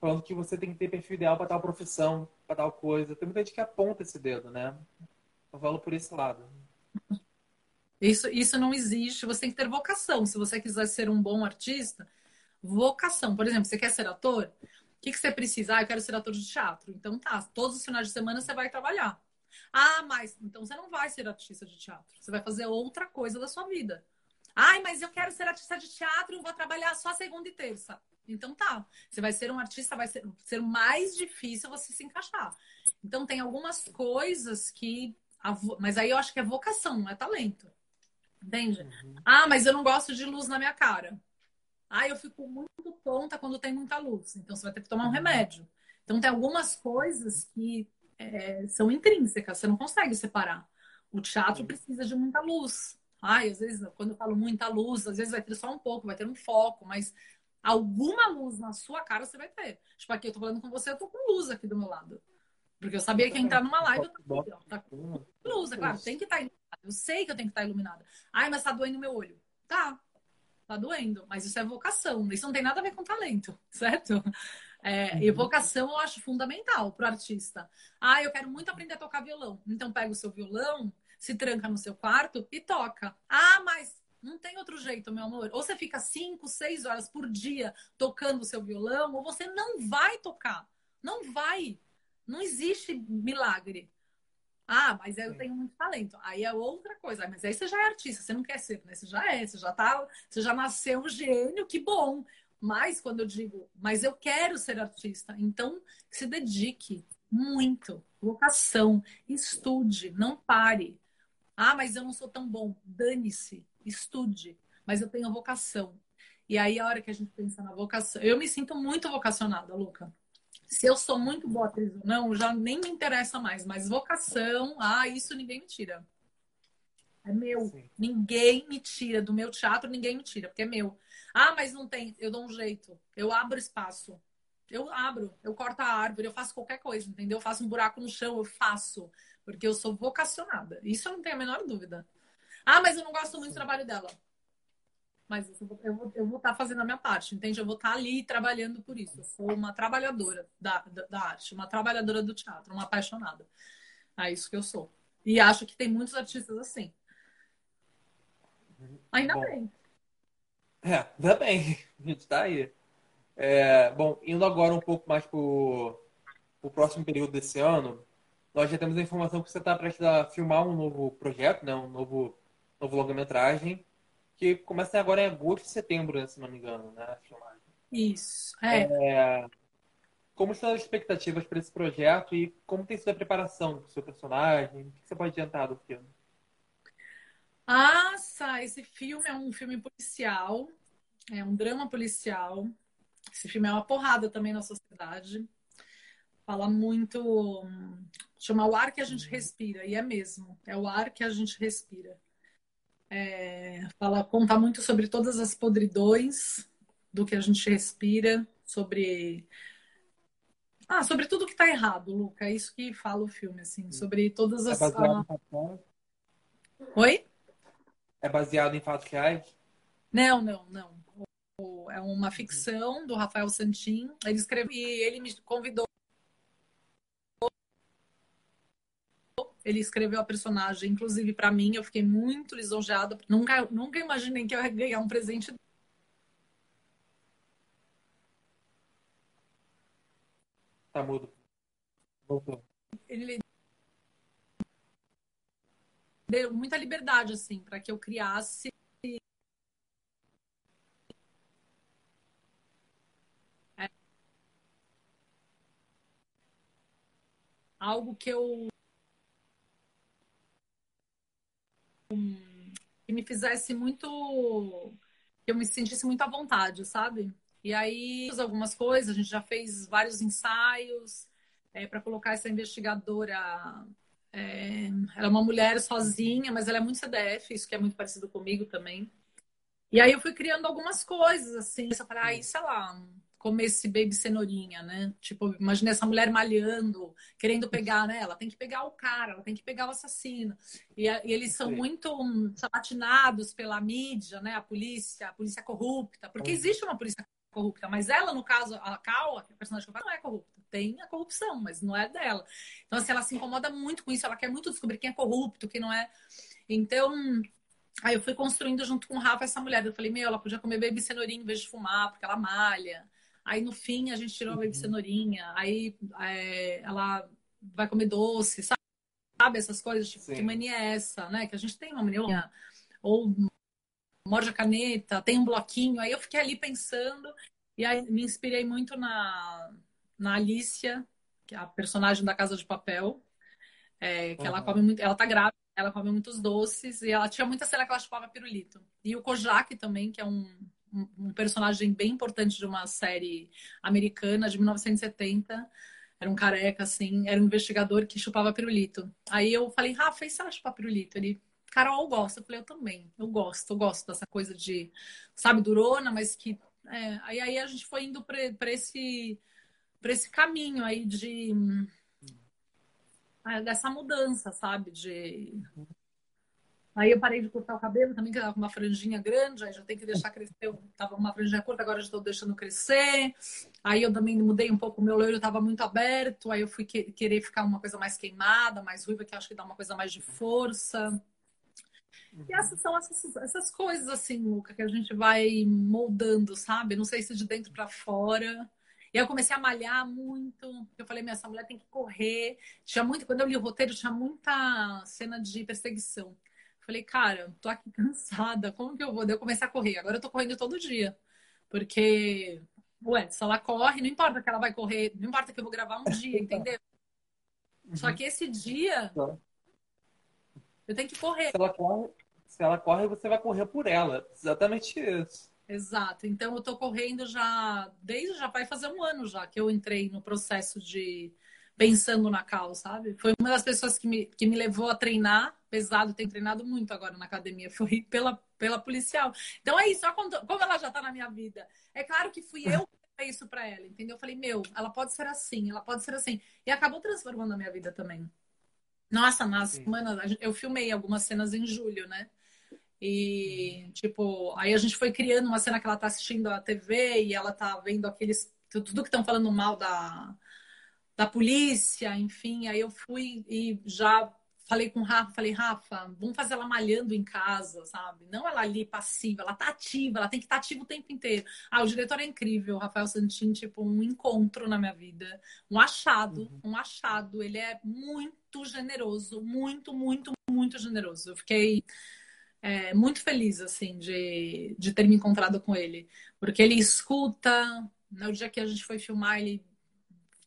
falando que você tem que ter perfil ideal para tal profissão, para tal coisa. Tem muita gente que aponta esse dedo, né? Eu falo por esse lado. Isso, isso não existe. Você tem que ter vocação. Se você quiser ser um bom artista, vocação. Por exemplo, você quer ser ator? O que, que você precisa? Ah, eu quero ser ator de teatro. Então tá, todos os finais de semana você vai trabalhar. Ah, mas então você não vai ser artista de teatro. Você vai fazer outra coisa da sua vida. Ai, mas eu quero ser artista de teatro, e vou trabalhar só segunda e terça. Então tá, você vai ser um artista, vai ser, ser mais difícil você se encaixar. Então tem algumas coisas que. Mas aí eu acho que é vocação, não é talento. Entende? Uhum. Ah, mas eu não gosto de luz na minha cara. Ah, eu fico muito tonta quando tem muita luz. Então você vai ter que tomar um remédio. Então tem algumas coisas que é, são intrínsecas, você não consegue separar. O teatro precisa de muita luz. Ai, às vezes, quando eu falo muita luz, às vezes vai ter só um pouco, vai ter um foco, mas alguma luz na sua cara você vai ter. Tipo, aqui eu tô falando com você, eu tô com luz aqui do meu lado. Porque eu sabia que ia entrar numa live, eu tô aqui, ó, tá com luz, é claro, tem que estar tá Eu sei que eu tenho que estar iluminada. Ai, mas tá doendo meu olho. Tá, tá doendo, mas isso é vocação. Isso não tem nada a ver com talento, [laughs] certo? É, e uhum. vocação eu acho fundamental para o artista. Ah, eu quero muito aprender a tocar violão. Então pega o seu violão, se tranca no seu quarto e toca. Ah, mas não tem outro jeito, meu amor. Ou você fica cinco, seis horas por dia tocando o seu violão, ou você não vai tocar. Não vai. Não existe milagre. Ah, mas eu tenho muito talento. Aí é outra coisa. Mas aí você já é artista, você não quer ser, né? Você já é, você já tá, você já nasceu um gênio, que bom. Mas quando eu digo, mas eu quero ser artista, então se dedique muito. Vocação, estude, não pare. Ah, mas eu não sou tão bom. Dane-se, estude. Mas eu tenho vocação. E aí, a hora que a gente pensa na vocação, eu me sinto muito vocacionada, Luca. Se eu sou muito boa atriz ou não, já nem me interessa mais. Mas vocação, ah, isso ninguém me tira. É meu. Sim. Ninguém me tira do meu teatro, ninguém me tira, porque é meu. Ah, mas não tem. Eu dou um jeito. Eu abro espaço. Eu abro, eu corto a árvore, eu faço qualquer coisa, entendeu? Eu faço um buraco no chão, eu faço. Porque eu sou vocacionada. Isso eu não tenho a menor dúvida. Ah, mas eu não gosto muito do trabalho dela. Mas eu vou, vou, eu vou estar tá fazendo a minha parte, entende? Eu vou estar tá ali trabalhando por isso. Eu sou uma trabalhadora da, da, da arte, uma trabalhadora do teatro, uma apaixonada. É isso que eu sou. E acho que tem muitos artistas assim. Ainda Bom. bem. É, ainda bem. A gente tá aí. É, bom, indo agora um pouco mais pro, pro próximo período desse ano, nós já temos a informação que você está prestes a filmar um novo projeto, né? Um novo, novo longa-metragem, que começa agora em agosto e setembro, né, se não me engano, né? Isso, é. é. Como estão as expectativas para esse projeto e como tem sido a preparação do seu personagem? O que você pode adiantar do filme? Nossa, esse filme é um filme policial, é um drama policial. Esse filme é uma porrada também na sociedade. Fala muito. Chama o ar que a gente respira, e é mesmo. É o ar que a gente respira. É, fala, conta muito sobre todas as podridões do que a gente respira, sobre. Ah, sobre tudo que está errado, Luca. É isso que fala o filme, assim, sobre todas as. É baseado ah... Oi? É baseado em fatos reais? Não, não, não. É uma ficção do Rafael Santin. Ele escreveu e ele me convidou. Ele escreveu a personagem, inclusive para mim, eu fiquei muito lisonjeada. Nunca, nunca imaginei que eu ia ganhar um presente. Tá mudo. Voltou. Ele deu muita liberdade, assim, para que eu criasse. É. Algo que eu. Que me fizesse muito. que eu me sentisse muito à vontade, sabe? E aí, algumas coisas, a gente já fez vários ensaios é, para colocar essa investigadora é, ela é uma mulher sozinha, mas ela é muito CDF, isso que é muito parecido comigo também. E aí eu fui criando algumas coisas, assim. Eu falei, ai, sei lá, comer esse baby cenourinha, né? Tipo, imagina essa mulher malhando, querendo pegar, né? Ela tem que pegar o cara, ela tem que pegar o assassino. E, e eles são Sim. muito um, sabatinados pela mídia, né? A polícia, a polícia corrupta. Porque uhum. existe uma polícia corrupta, mas ela, no caso, a Cal, a personagem que eu faço, não é corrupta. Tem a corrupção, mas não é dela. Então, assim, ela se incomoda muito com isso, ela quer muito descobrir quem é corrupto, quem não é. Então, aí eu fui construindo junto com o Rafa essa mulher. Eu falei, meu, ela podia comer baby cenourinha em vez de fumar, porque ela malha. Aí, no fim, a gente tirou a baby uhum. cenourinha. Aí, é, ela vai comer doce, sabe? Sabe essas coisas? Tipo, Sim. que mania é essa, né? Que a gente tem uma mania. Ou morde a caneta, tem um bloquinho. Aí eu fiquei ali pensando e aí me inspirei muito na, na Alicia, que é a personagem da Casa de Papel, é, que uhum. ela come muito, ela tá grávida, ela come muitos doces e ela tinha muita cena que ela chupava pirulito. E o Kojak também, que é um, um, personagem bem importante de uma série americana de 1970 era um careca, assim, era um investigador que chupava pirulito. Aí eu falei, Rafa, e se ela chupar pirulito? Ele, Carol gosta. Eu falei, eu também. Eu gosto, eu gosto dessa coisa de, sabe, durona, mas que. É, aí, aí a gente foi indo para esse, esse caminho aí de. É, dessa mudança, sabe? De. Aí eu parei de cortar o cabelo também, que tava com uma franjinha grande, aí já tem que deixar crescer. Eu tava com uma franjinha curta, agora já estou deixando crescer. Aí eu também mudei um pouco, o meu loiro estava muito aberto, aí eu fui que, querer ficar uma coisa mais queimada, mais ruiva, que acho que dá uma coisa mais de força. E essas são essas, essas coisas, assim, Luca, que a gente vai moldando, sabe? Não sei se de dentro para fora. E aí eu comecei a malhar muito. Eu falei, minha, essa mulher tem que correr. Tinha muito, quando eu li o roteiro, tinha muita cena de perseguição. Falei, cara, tô aqui [laughs] cansada, como que eu vou? Daí eu comecei a correr. Agora eu tô correndo todo dia. Porque, ué, se ela corre, não importa que ela vai correr, não importa que eu vou gravar um dia, entendeu? Uhum. Só que esse dia, eu tenho que correr. Se ela corre, se ela corre, você vai correr por ela. Exatamente isso. Exato. Então eu tô correndo já desde já vai fazer um ano já que eu entrei no processo de pensando na Cal, sabe? Foi uma das pessoas que me, que me levou a treinar pesado, tem treinado muito agora na academia, [laughs] foi pela, pela policial. Então é isso, como ela já tá na minha vida. É claro que fui eu que fiz isso para ela, entendeu? Eu falei, meu, ela pode ser assim, ela pode ser assim. E acabou transformando a minha vida também. Nossa, na semana, eu filmei algumas cenas em julho, né? E, tipo, aí a gente foi criando uma cena que ela tá assistindo a TV e ela tá vendo aqueles. Tudo que estão falando mal da, da polícia, enfim. Aí eu fui e já falei com o Rafa, falei, Rafa, vamos fazer ela malhando em casa, sabe? Não ela ali passiva, ela tá ativa, ela tem que estar tá ativa o tempo inteiro. Ah, o diretor é incrível, o Rafael Santin, tipo, um encontro na minha vida, um achado, uhum. um achado. Ele é muito generoso, muito, muito, muito generoso. Eu fiquei é, muito feliz, assim, de, de ter me encontrado com ele, porque ele escuta. No dia que a gente foi filmar, ele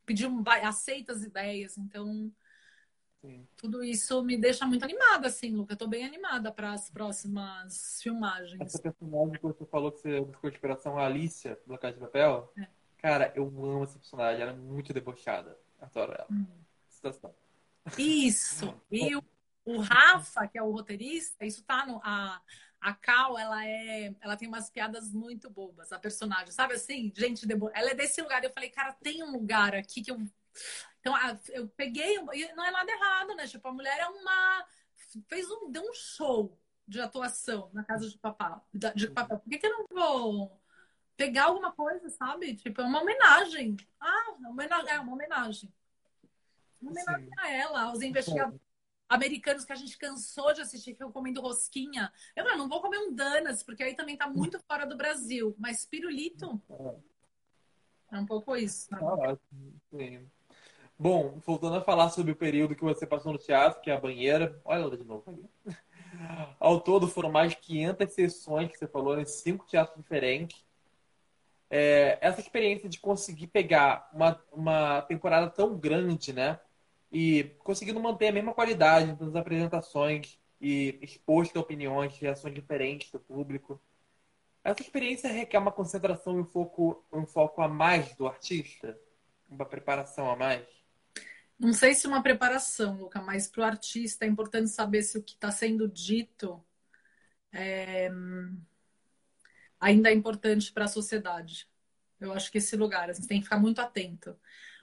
pediu, aceita as ideias, então Sim. Tudo isso me deixa muito animada, assim, Luca. Eu tô bem animada para as próximas filmagens. Essa personagem que você falou que você buscou inspiração, a Alicia, do Casa de Papel. É. Cara, eu amo essa personagem. Ela é muito debochada. Adoro ela. Hum. Situação. Isso. E o, o, Rafa, que é o roteirista, isso tá no. A, a Cal, ela é. Ela tem umas piadas muito bobas, a personagem. Sabe assim? Gente, ela é desse lugar. Eu falei, cara, tem um lugar aqui que eu então, eu peguei, e não é nada errado, né? Tipo, a mulher é uma. fez um, deu um show de atuação na casa de papel. De papel. Por que, que eu não vou pegar alguma coisa, sabe? Tipo, é uma homenagem. Ah, é uma homenagem. É uma homenagem. Sim. a ela, aos investigadores americanos que a gente cansou de assistir, que ficam comendo rosquinha. Eu não vou comer um Danas, porque aí também tá muito fora do Brasil. Mas pirulito é um pouco isso. Sabe? Ah, sim. Bom, voltando a falar sobre o período que você passou no teatro, que é a banheira. Olha ela de novo ali. Ao todo foram mais de 500 sessões que você falou em cinco teatros diferentes. É, essa experiência de conseguir pegar uma, uma temporada tão grande, né? E conseguindo manter a mesma qualidade das apresentações e exposto a opiniões, reações diferentes do público. Essa experiência requer uma concentração e um foco, um foco a mais do artista? Uma preparação a mais? Não sei se uma preparação, Luca, mas para o artista é importante saber se o que está sendo dito é... ainda é importante para a sociedade. Eu acho que esse lugar, a gente tem que ficar muito atento,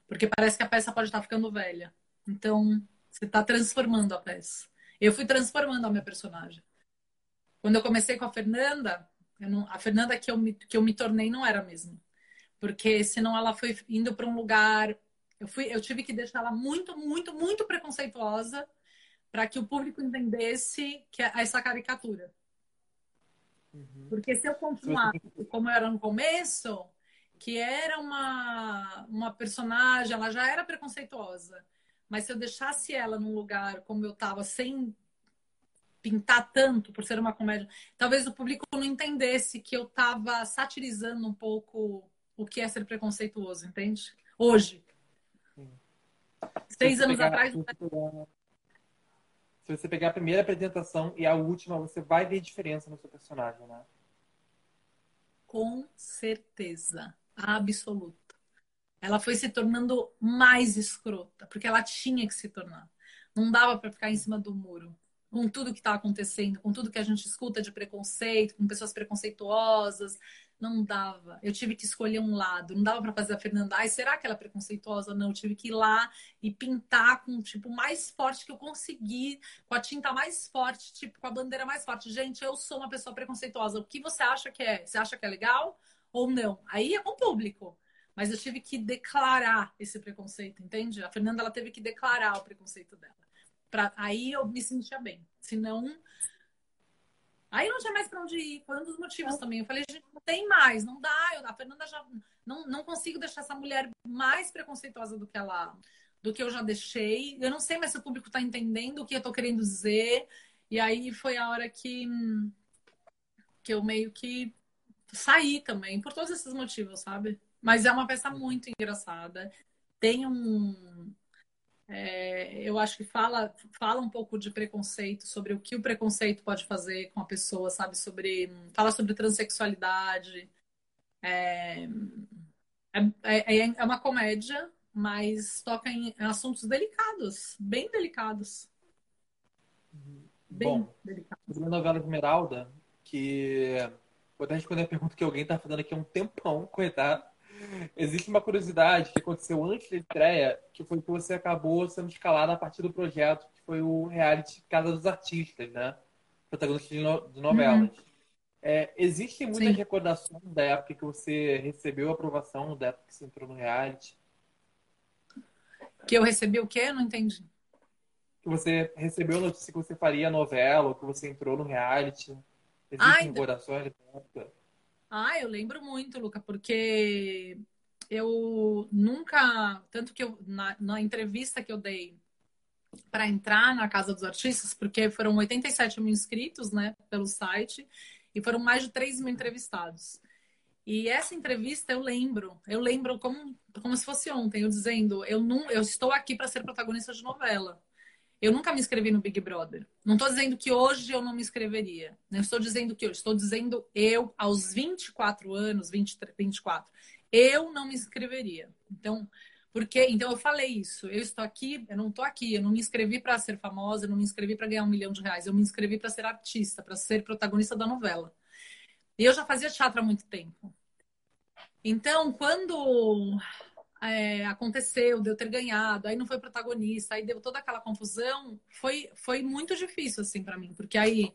porque parece que a peça pode estar tá ficando velha. Então, você está transformando a peça. Eu fui transformando a minha personagem. Quando eu comecei com a Fernanda, não... a Fernanda que eu, me... que eu me tornei não era a mesma. Porque senão ela foi indo para um lugar eu, fui, eu tive que deixar ela muito, muito, muito preconceituosa para que o público entendesse que é essa caricatura. Uhum. Porque se eu continuar como eu era no começo, que era uma, uma personagem, ela já era preconceituosa. Mas se eu deixasse ela num lugar como eu estava, sem pintar tanto, por ser uma comédia, talvez o público não entendesse que eu estava satirizando um pouco o que é ser preconceituoso, entende? Hoje. Seis anos atrás. Se você, se você pegar a primeira apresentação e a última, você vai ver diferença no seu personagem, né? Com certeza. Absoluta. Ela foi se tornando mais escrota, porque ela tinha que se tornar. Não dava para ficar em cima do muro. com tudo que está acontecendo, com tudo que a gente escuta de preconceito, com pessoas preconceituosas. Não dava. Eu tive que escolher um lado. Não dava para fazer a Fernanda. Ai, será que ela é preconceituosa? Não. Eu tive que ir lá e pintar com o tipo mais forte que eu consegui, com a tinta mais forte, tipo com a bandeira mais forte. Gente, eu sou uma pessoa preconceituosa. O que você acha que é? Você acha que é legal ou não? Aí é com o público. Mas eu tive que declarar esse preconceito, entende? A Fernanda ela teve que declarar o preconceito dela. Pra, aí eu me sentia bem. Senão. Aí não tinha mais para onde ir. Foi um dos motivos também. Eu falei, gente, não tem mais, não dá. Eu, a Fernanda já. Não, não consigo deixar essa mulher mais preconceituosa do que ela. Do que eu já deixei. Eu não sei mais se o público está entendendo o que eu estou querendo dizer. E aí foi a hora que. Que eu meio que saí também, por todos esses motivos, sabe? Mas é uma peça muito engraçada. Tem um, é, eu acho que fala, fala um pouco de preconceito, sobre o que o preconceito pode fazer com a pessoa, sabe? Sobre. Fala sobre transexualidade. É, é, é, é uma comédia, mas toca em assuntos delicados, bem delicados. Bem Bom, delicados. a novela Esmeralda, que vou até responder a pergunta que alguém tá fazendo aqui há um tempão, coitado. Existe uma curiosidade que aconteceu antes da estreia, que foi que você acabou sendo escalada a partir do projeto, que foi o reality Casa dos Artistas, né? Protagonista de, no, de novelas. Uhum. É, existem muitas Sim. recordações da época que você recebeu a aprovação, da época que você entrou no reality? Que eu recebi o quê? Não entendi. Que você recebeu a notícia que você faria a novela, ou que você entrou no reality. Existem Ai, recordações da época? Ah, eu lembro muito, Luca, porque eu nunca. Tanto que eu, na, na entrevista que eu dei para entrar na Casa dos Artistas, porque foram 87 mil inscritos, né, pelo site, e foram mais de 3 mil entrevistados. E essa entrevista eu lembro, eu lembro como, como se fosse ontem, eu dizendo, eu, não, eu estou aqui para ser protagonista de novela. Eu nunca me inscrevi no Big Brother. Não estou dizendo que hoje eu não me inscreveria. Não estou dizendo que hoje. Estou dizendo eu, aos 24 anos, 23, 24, eu não me inscreveria. Então, porque, então eu falei isso. Eu estou aqui, eu não estou aqui. Eu não me inscrevi para ser famosa, eu não me inscrevi para ganhar um milhão de reais. Eu me inscrevi para ser artista, para ser protagonista da novela. E eu já fazia teatro há muito tempo. Então, quando é, aconteceu, eu ter ganhado, aí não foi protagonista, aí deu toda aquela confusão, foi, foi muito difícil, assim, para mim, porque aí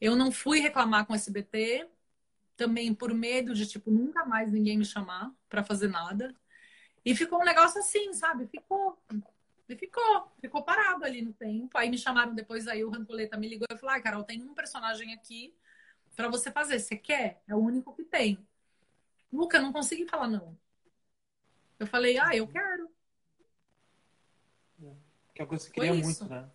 eu não fui reclamar com o SBT, também por medo de, tipo, nunca mais ninguém me chamar para fazer nada. E ficou um negócio assim, sabe? Ficou. E ficou, ficou parado ali no tempo. Aí me chamaram depois, aí o Rancoleta me ligou e falou: ah, Carol, tem um personagem aqui para você fazer. Você quer? É o único que tem. Luca, não consegui falar não. Eu falei, ah, eu quero. Que é uma coisa que queria muito, né?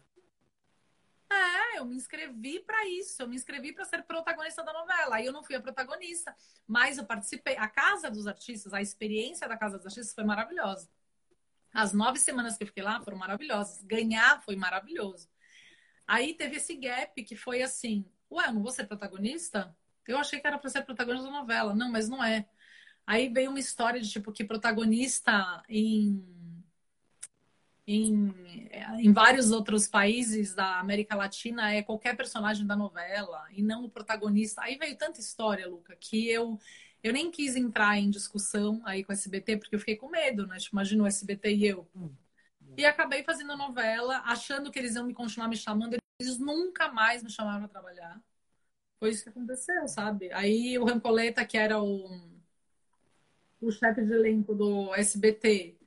É, eu me inscrevi para isso. Eu me inscrevi para ser protagonista da novela. Aí eu não fui a protagonista, mas eu participei. A Casa dos Artistas, a experiência da Casa dos Artistas foi maravilhosa. As nove semanas que eu fiquei lá foram maravilhosas. Ganhar foi maravilhoso. Aí teve esse gap que foi assim: Ué, eu não vou ser protagonista? Eu achei que era para ser protagonista da novela. Não, mas não é. Aí veio uma história de tipo que protagonista em, em, em vários outros países da América Latina é qualquer personagem da novela e não o protagonista. Aí veio tanta história, Luca, que eu eu nem quis entrar em discussão aí com o SBT porque eu fiquei com medo, né? Tipo, imagina o SBT e eu. E acabei fazendo a novela, achando que eles iam me continuar me chamando. Eles nunca mais me chamaram para trabalhar. Foi isso que aconteceu, sabe? Aí o Rancoleta, que era o o chefe de elenco do SBT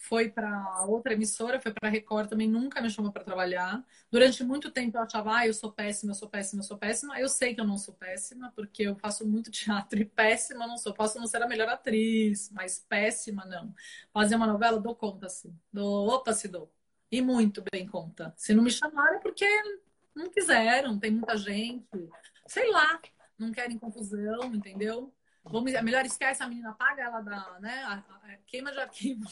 foi para outra emissora, foi para Record, também nunca me chamou para trabalhar. Durante muito tempo eu achava, ah, eu sou péssima, eu sou péssima, eu sou péssima. Eu sei que eu não sou péssima, porque eu faço muito [laughs] teatro e péssima não sou. Posso não ser a melhor atriz, mas péssima não. Fazer uma novela, dou conta, sim. Dou, opa, se dou. E muito bem conta. Se não me chamaram é porque não quiseram, tem muita gente. Sei lá, não querem confusão, entendeu? Vamos, é melhor esquece a menina, apaga ela da, né? A, a, queima de arquivo.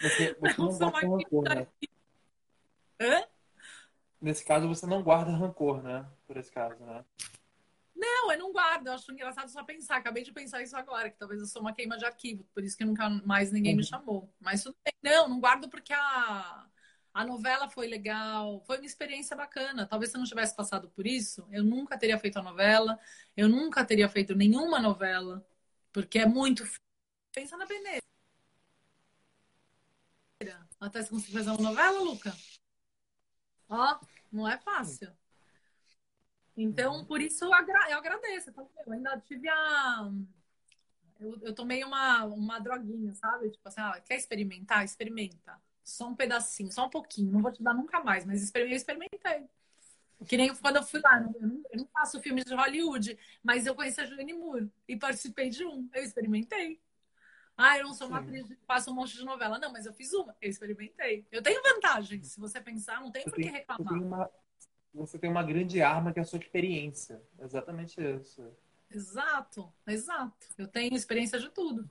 Você, [laughs] você não guarda rancor, né? Hã? Nesse caso, você não guarda rancor, né? Por esse caso, né? Não, eu não guardo. Eu acho engraçado só pensar. Acabei de pensar isso agora, que talvez eu sou uma queima de arquivo. Por isso que nunca mais ninguém uhum. me chamou. Mas tudo bem. Não, não guardo porque a, A novela foi legal, foi uma experiência bacana. Talvez se eu não tivesse passado por isso, eu nunca teria feito a novela, eu nunca teria feito nenhuma novela, porque é muito. Pensa na peneira. Até você conseguir fazer uma novela, Luca? Ó, não é fácil. Então, por isso eu, agra eu agradeço. Tá? Eu ainda tive a. Eu, eu tomei uma, uma droguinha, sabe? Tipo assim, ah, quer experimentar? Experimenta. Só um pedacinho, só um pouquinho. Não vou te dar nunca mais, mas eu experimentei. Que nem quando eu fui lá, eu não, eu não faço filmes de Hollywood, mas eu conheci a Juliane Moore e participei de um. Eu experimentei. Ah, eu não sou uma atriz faço um monte de novela. Não, mas eu fiz uma, eu experimentei. Eu tenho vantagem, se você pensar, não tem por que reclamar. Tem, uma, você tem uma grande arma que é a sua experiência. Exatamente isso. Exato, exato. Eu tenho experiência de tudo.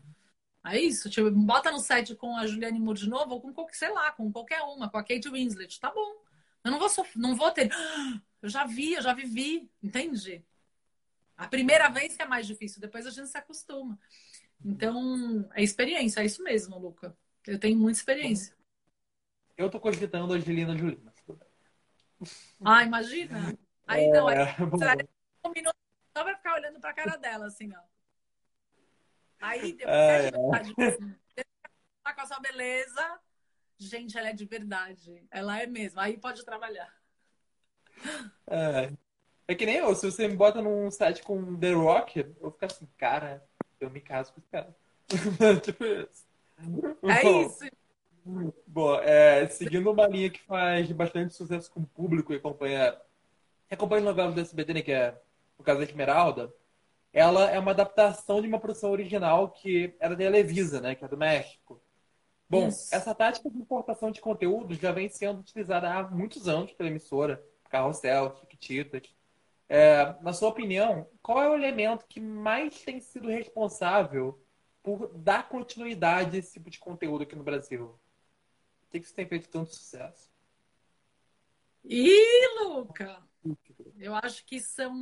É isso, tipo, bota no set com a Juliane Moore de novo, ou com qualquer, sei lá, com qualquer uma, com a Kate Winslet, tá bom. Eu não vou sofrer, não vou ter. [gasps] Eu já vi, eu já vivi, entende? A primeira vez que é mais difícil, depois a gente se acostuma. Então, é experiência, é isso mesmo, Luca. Eu tenho muita experiência. Eu tô cogitando a Angelina Jolie. Ah, imagina? Aí é, não, aí um minuto só pra ficar olhando pra cara dela, assim, ó. Aí depois é, é. Tá com a sua beleza. Gente, ela é de verdade. Ela é mesmo. Aí pode trabalhar. É. É que nem eu, se você me bota num site com The Rock, eu vou ficar assim, cara, eu me caso com esse cara. [laughs] tipo isso. É Bom, isso. Bom, é, seguindo uma linha que faz bastante sucesso com o público e acompanha, acompanha novelas do SBT, né, que é o caso da Esmeralda, ela é uma adaptação de uma produção original que era da Televisa, né, que é do México. Bom, Isso. essa tática de importação de conteúdo já vem sendo utilizada há muitos anos pela emissora, Carrossel, Chiquititas. É, na sua opinião, qual é o elemento que mais tem sido responsável por dar continuidade a esse tipo de conteúdo aqui no Brasil? Por que, que isso tem feito tanto sucesso? Ih, Luca! Eu acho que são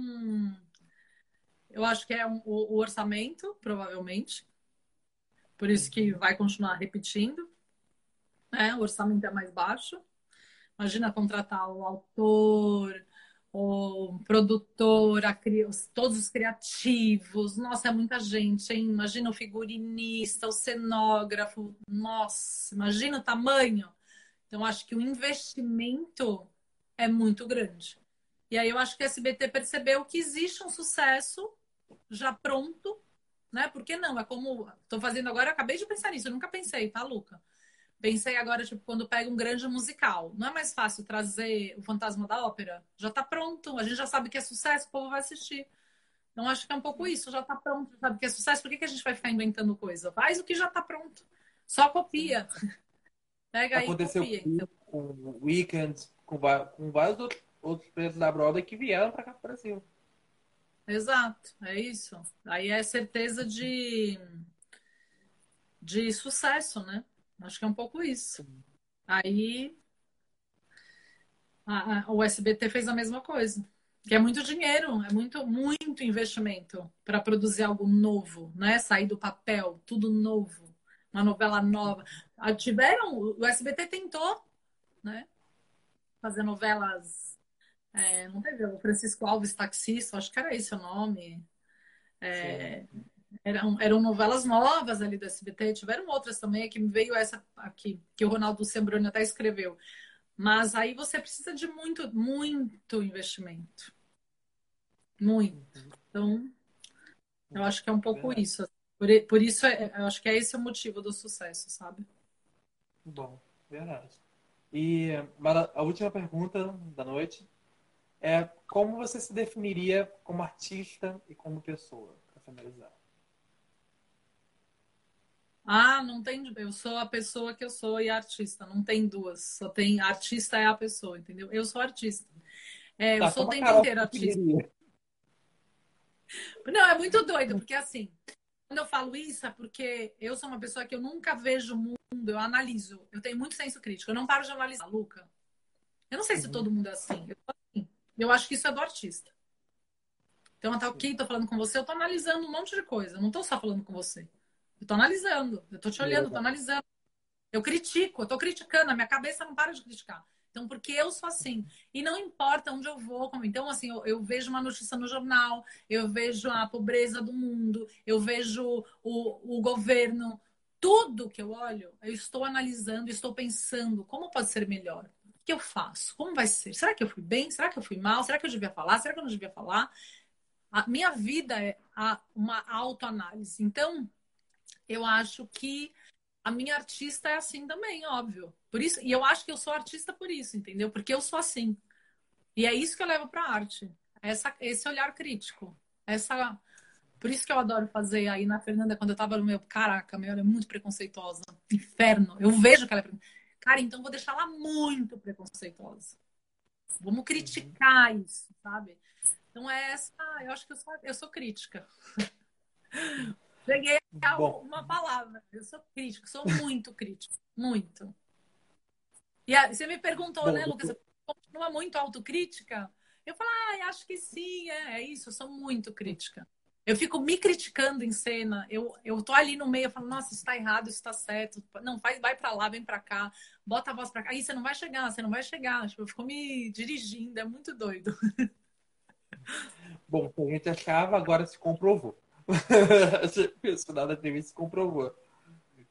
eu acho que é um, o, o orçamento, provavelmente. Por isso que vai continuar repetindo. Né? O orçamento é mais baixo. Imagina contratar o autor, o produtor, a, todos os criativos. Nossa, é muita gente, hein? Imagina o figurinista, o cenógrafo. Nossa, imagina o tamanho. Então, acho que o investimento é muito grande. E aí eu acho que a SBT percebeu que existe um sucesso já pronto, né? Por que não? É como estou fazendo agora, acabei de pensar nisso, eu nunca pensei, tá, Luca? Pensei agora, tipo, quando pega um grande musical. Não é mais fácil trazer o Fantasma da Ópera? Já está pronto, a gente já sabe que é sucesso, o povo vai assistir. Então, acho que é um pouco isso, já está pronto, sabe que é sucesso, por que, que a gente vai ficar inventando coisa? Faz o que já está pronto. Só copia. [laughs] Pega aí Aconteceu copia. Então. com o Weekend, com, com vários outros preços da Broadway que vieram para cá para o Brasil. Exato, é isso. Aí é certeza de, de sucesso, né? Acho que é um pouco isso. Aí a, a, o SBT fez a mesma coisa. Que é muito dinheiro, é muito, muito investimento para produzir algo novo, né? Sair do papel, tudo novo, uma novela nova. Ah, tiveram, o SBT tentou, né? Fazer novelas é, não teve o Francisco Alves Taxista, acho que era esse o nome. É, eram, eram novelas novas ali do SBT, tiveram outras também, que me veio essa aqui, que o Ronaldo Sembroni até escreveu. Mas aí você precisa de muito, muito investimento. Muito. Então, eu acho que é um pouco Verdade. isso. Por, por isso, é, eu acho que é esse o motivo do sucesso, sabe? Bom, verdade. E a última pergunta da noite é como você se definiria como artista e como pessoa, para finalizar? Ah, não tem. Eu sou a pessoa que eu sou e artista. Não tem duas. Só tem. Artista é a pessoa, entendeu? Eu sou artista. É, tá, eu sou o tempo inteiro artista. Não, é muito doido, porque assim, quando eu falo isso é porque eu sou uma pessoa que eu nunca vejo o mundo, eu analiso. Eu tenho muito senso crítico. Eu não paro de analisar, Luca. Eu não sei se uhum. todo mundo é assim. Eu eu acho que isso é do artista. Então, eu tô aqui, tô falando com você, eu tô analisando um monte de coisa. Eu não tô só falando com você. Eu tô analisando, eu tô te olhando, tô analisando. Eu critico, eu tô criticando, a minha cabeça não para de criticar. Então, porque eu sou assim. E não importa onde eu vou. Como... Então, assim, eu, eu, vejo uma notícia no jornal, eu vejo a pobreza do mundo, eu vejo o, o governo. Tudo que eu olho, eu estou analisando, estou pensando como pode ser melhor. Que eu faço? Como vai ser? Será que eu fui bem? Será que eu fui mal? Será que eu devia falar? Será que eu não devia falar? A minha vida é uma autoanálise. Então, eu acho que a minha artista é assim também, óbvio. Por isso, e eu acho que eu sou artista por isso, entendeu? Porque eu sou assim. E é isso que eu levo para arte. Essa, esse olhar crítico. Essa por isso que eu adoro fazer aí na Fernanda quando eu tava no meu, caraca, meu, ela é muito preconceituosa. Inferno. Eu vejo que ela é Cara, então vou deixar ela muito preconceituosa. Vamos criticar isso, sabe? Então é essa, eu acho que eu sou, eu sou crítica. [laughs] Peguei uma palavra. Eu sou crítico, sou muito crítico. Muito. E a, você me perguntou, Bom, né, Lucas? Você continua muito autocrítica? Eu falo, ah, acho que sim, é, é isso, eu sou muito crítica. Eu fico me criticando em cena. Eu, eu tô ali no meio, eu falo, nossa, isso tá errado, isso tá certo. Não, faz, vai para lá, vem para cá, bota a voz para cá. Aí você não vai chegar, você não vai chegar. Tipo, eu fico me dirigindo, é muito doido. [laughs] Bom, a gente achava, agora se comprovou. [laughs] Isso nada entrevista se comprovou.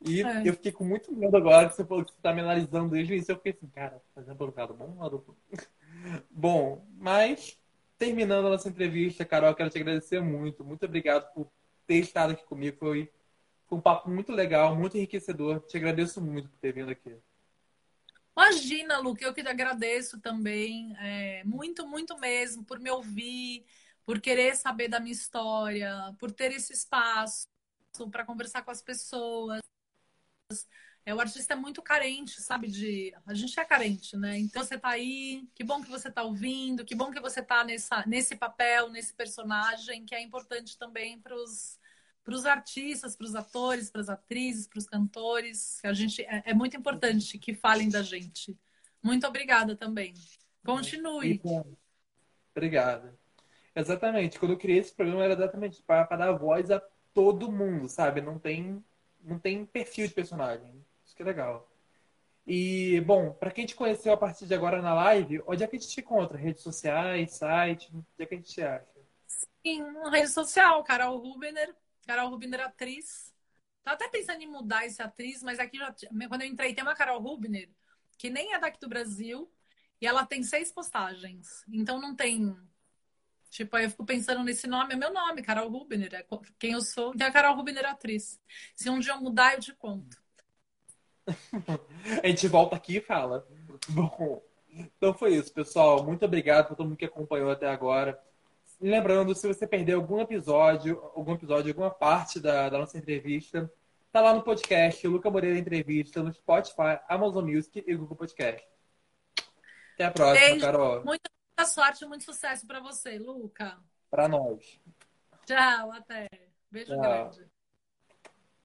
E é. eu fiquei com muito medo agora que você falou que você tá me analisando desde o início. Eu fiquei assim, cara, fazendo colocado bom ou [laughs] Bom, mas terminando a nossa entrevista, Carol, quero te agradecer muito. Muito obrigado por ter estado aqui comigo. Foi, um papo muito legal, muito enriquecedor. Te agradeço muito por ter vindo aqui. Imagina, Luke, eu que te agradeço também. É, muito, muito mesmo, por me ouvir por querer saber da minha história, por ter esse espaço para conversar com as pessoas. É, o artista é muito carente, sabe? De a gente é carente, né? Então você tá aí, que bom que você tá ouvindo, que bom que você tá nessa, nesse papel, nesse personagem, que é importante também para os para os artistas, para os atores, para as atrizes, para os cantores. A gente é, é, muito importante que falem da gente. Muito obrigada também. Continue. Obrigada. Exatamente. Quando eu criei esse programa era exatamente para dar voz a todo mundo, sabe? Não tem, não tem perfil de personagem. Que é legal. E, bom, para quem te conheceu a partir de agora na live, onde é que a gente te encontra? Redes sociais, site? Onde é que a gente te acha? Sim, rede social, Carol Rubiner, Carol Rubiner atriz. Tô até pensando em mudar esse atriz, mas aqui já, quando eu entrei tem uma Carol Rubiner, que nem é daqui do Brasil, e ela tem seis postagens. Então não tem Tipo, aí eu fico pensando nesse nome, é meu nome, Carol Rubner, é quem eu sou. Tem a Carol Rubner atriz. Se um dia eu mudar, eu te conto. A gente volta aqui e fala. Bom, então foi isso, pessoal. Muito obrigado por todo mundo que acompanhou até agora. Lembrando, se você perdeu algum episódio, algum episódio, alguma parte da, da nossa entrevista, tá lá no podcast, Luca Moreira Entrevista, no Spotify, Amazon Music e Google Podcast. Até a próxima, Beijo. Carol. Muita sorte e muito sucesso para você, Luca. Para nós. Tchau, até. Beijo Tchau. grande.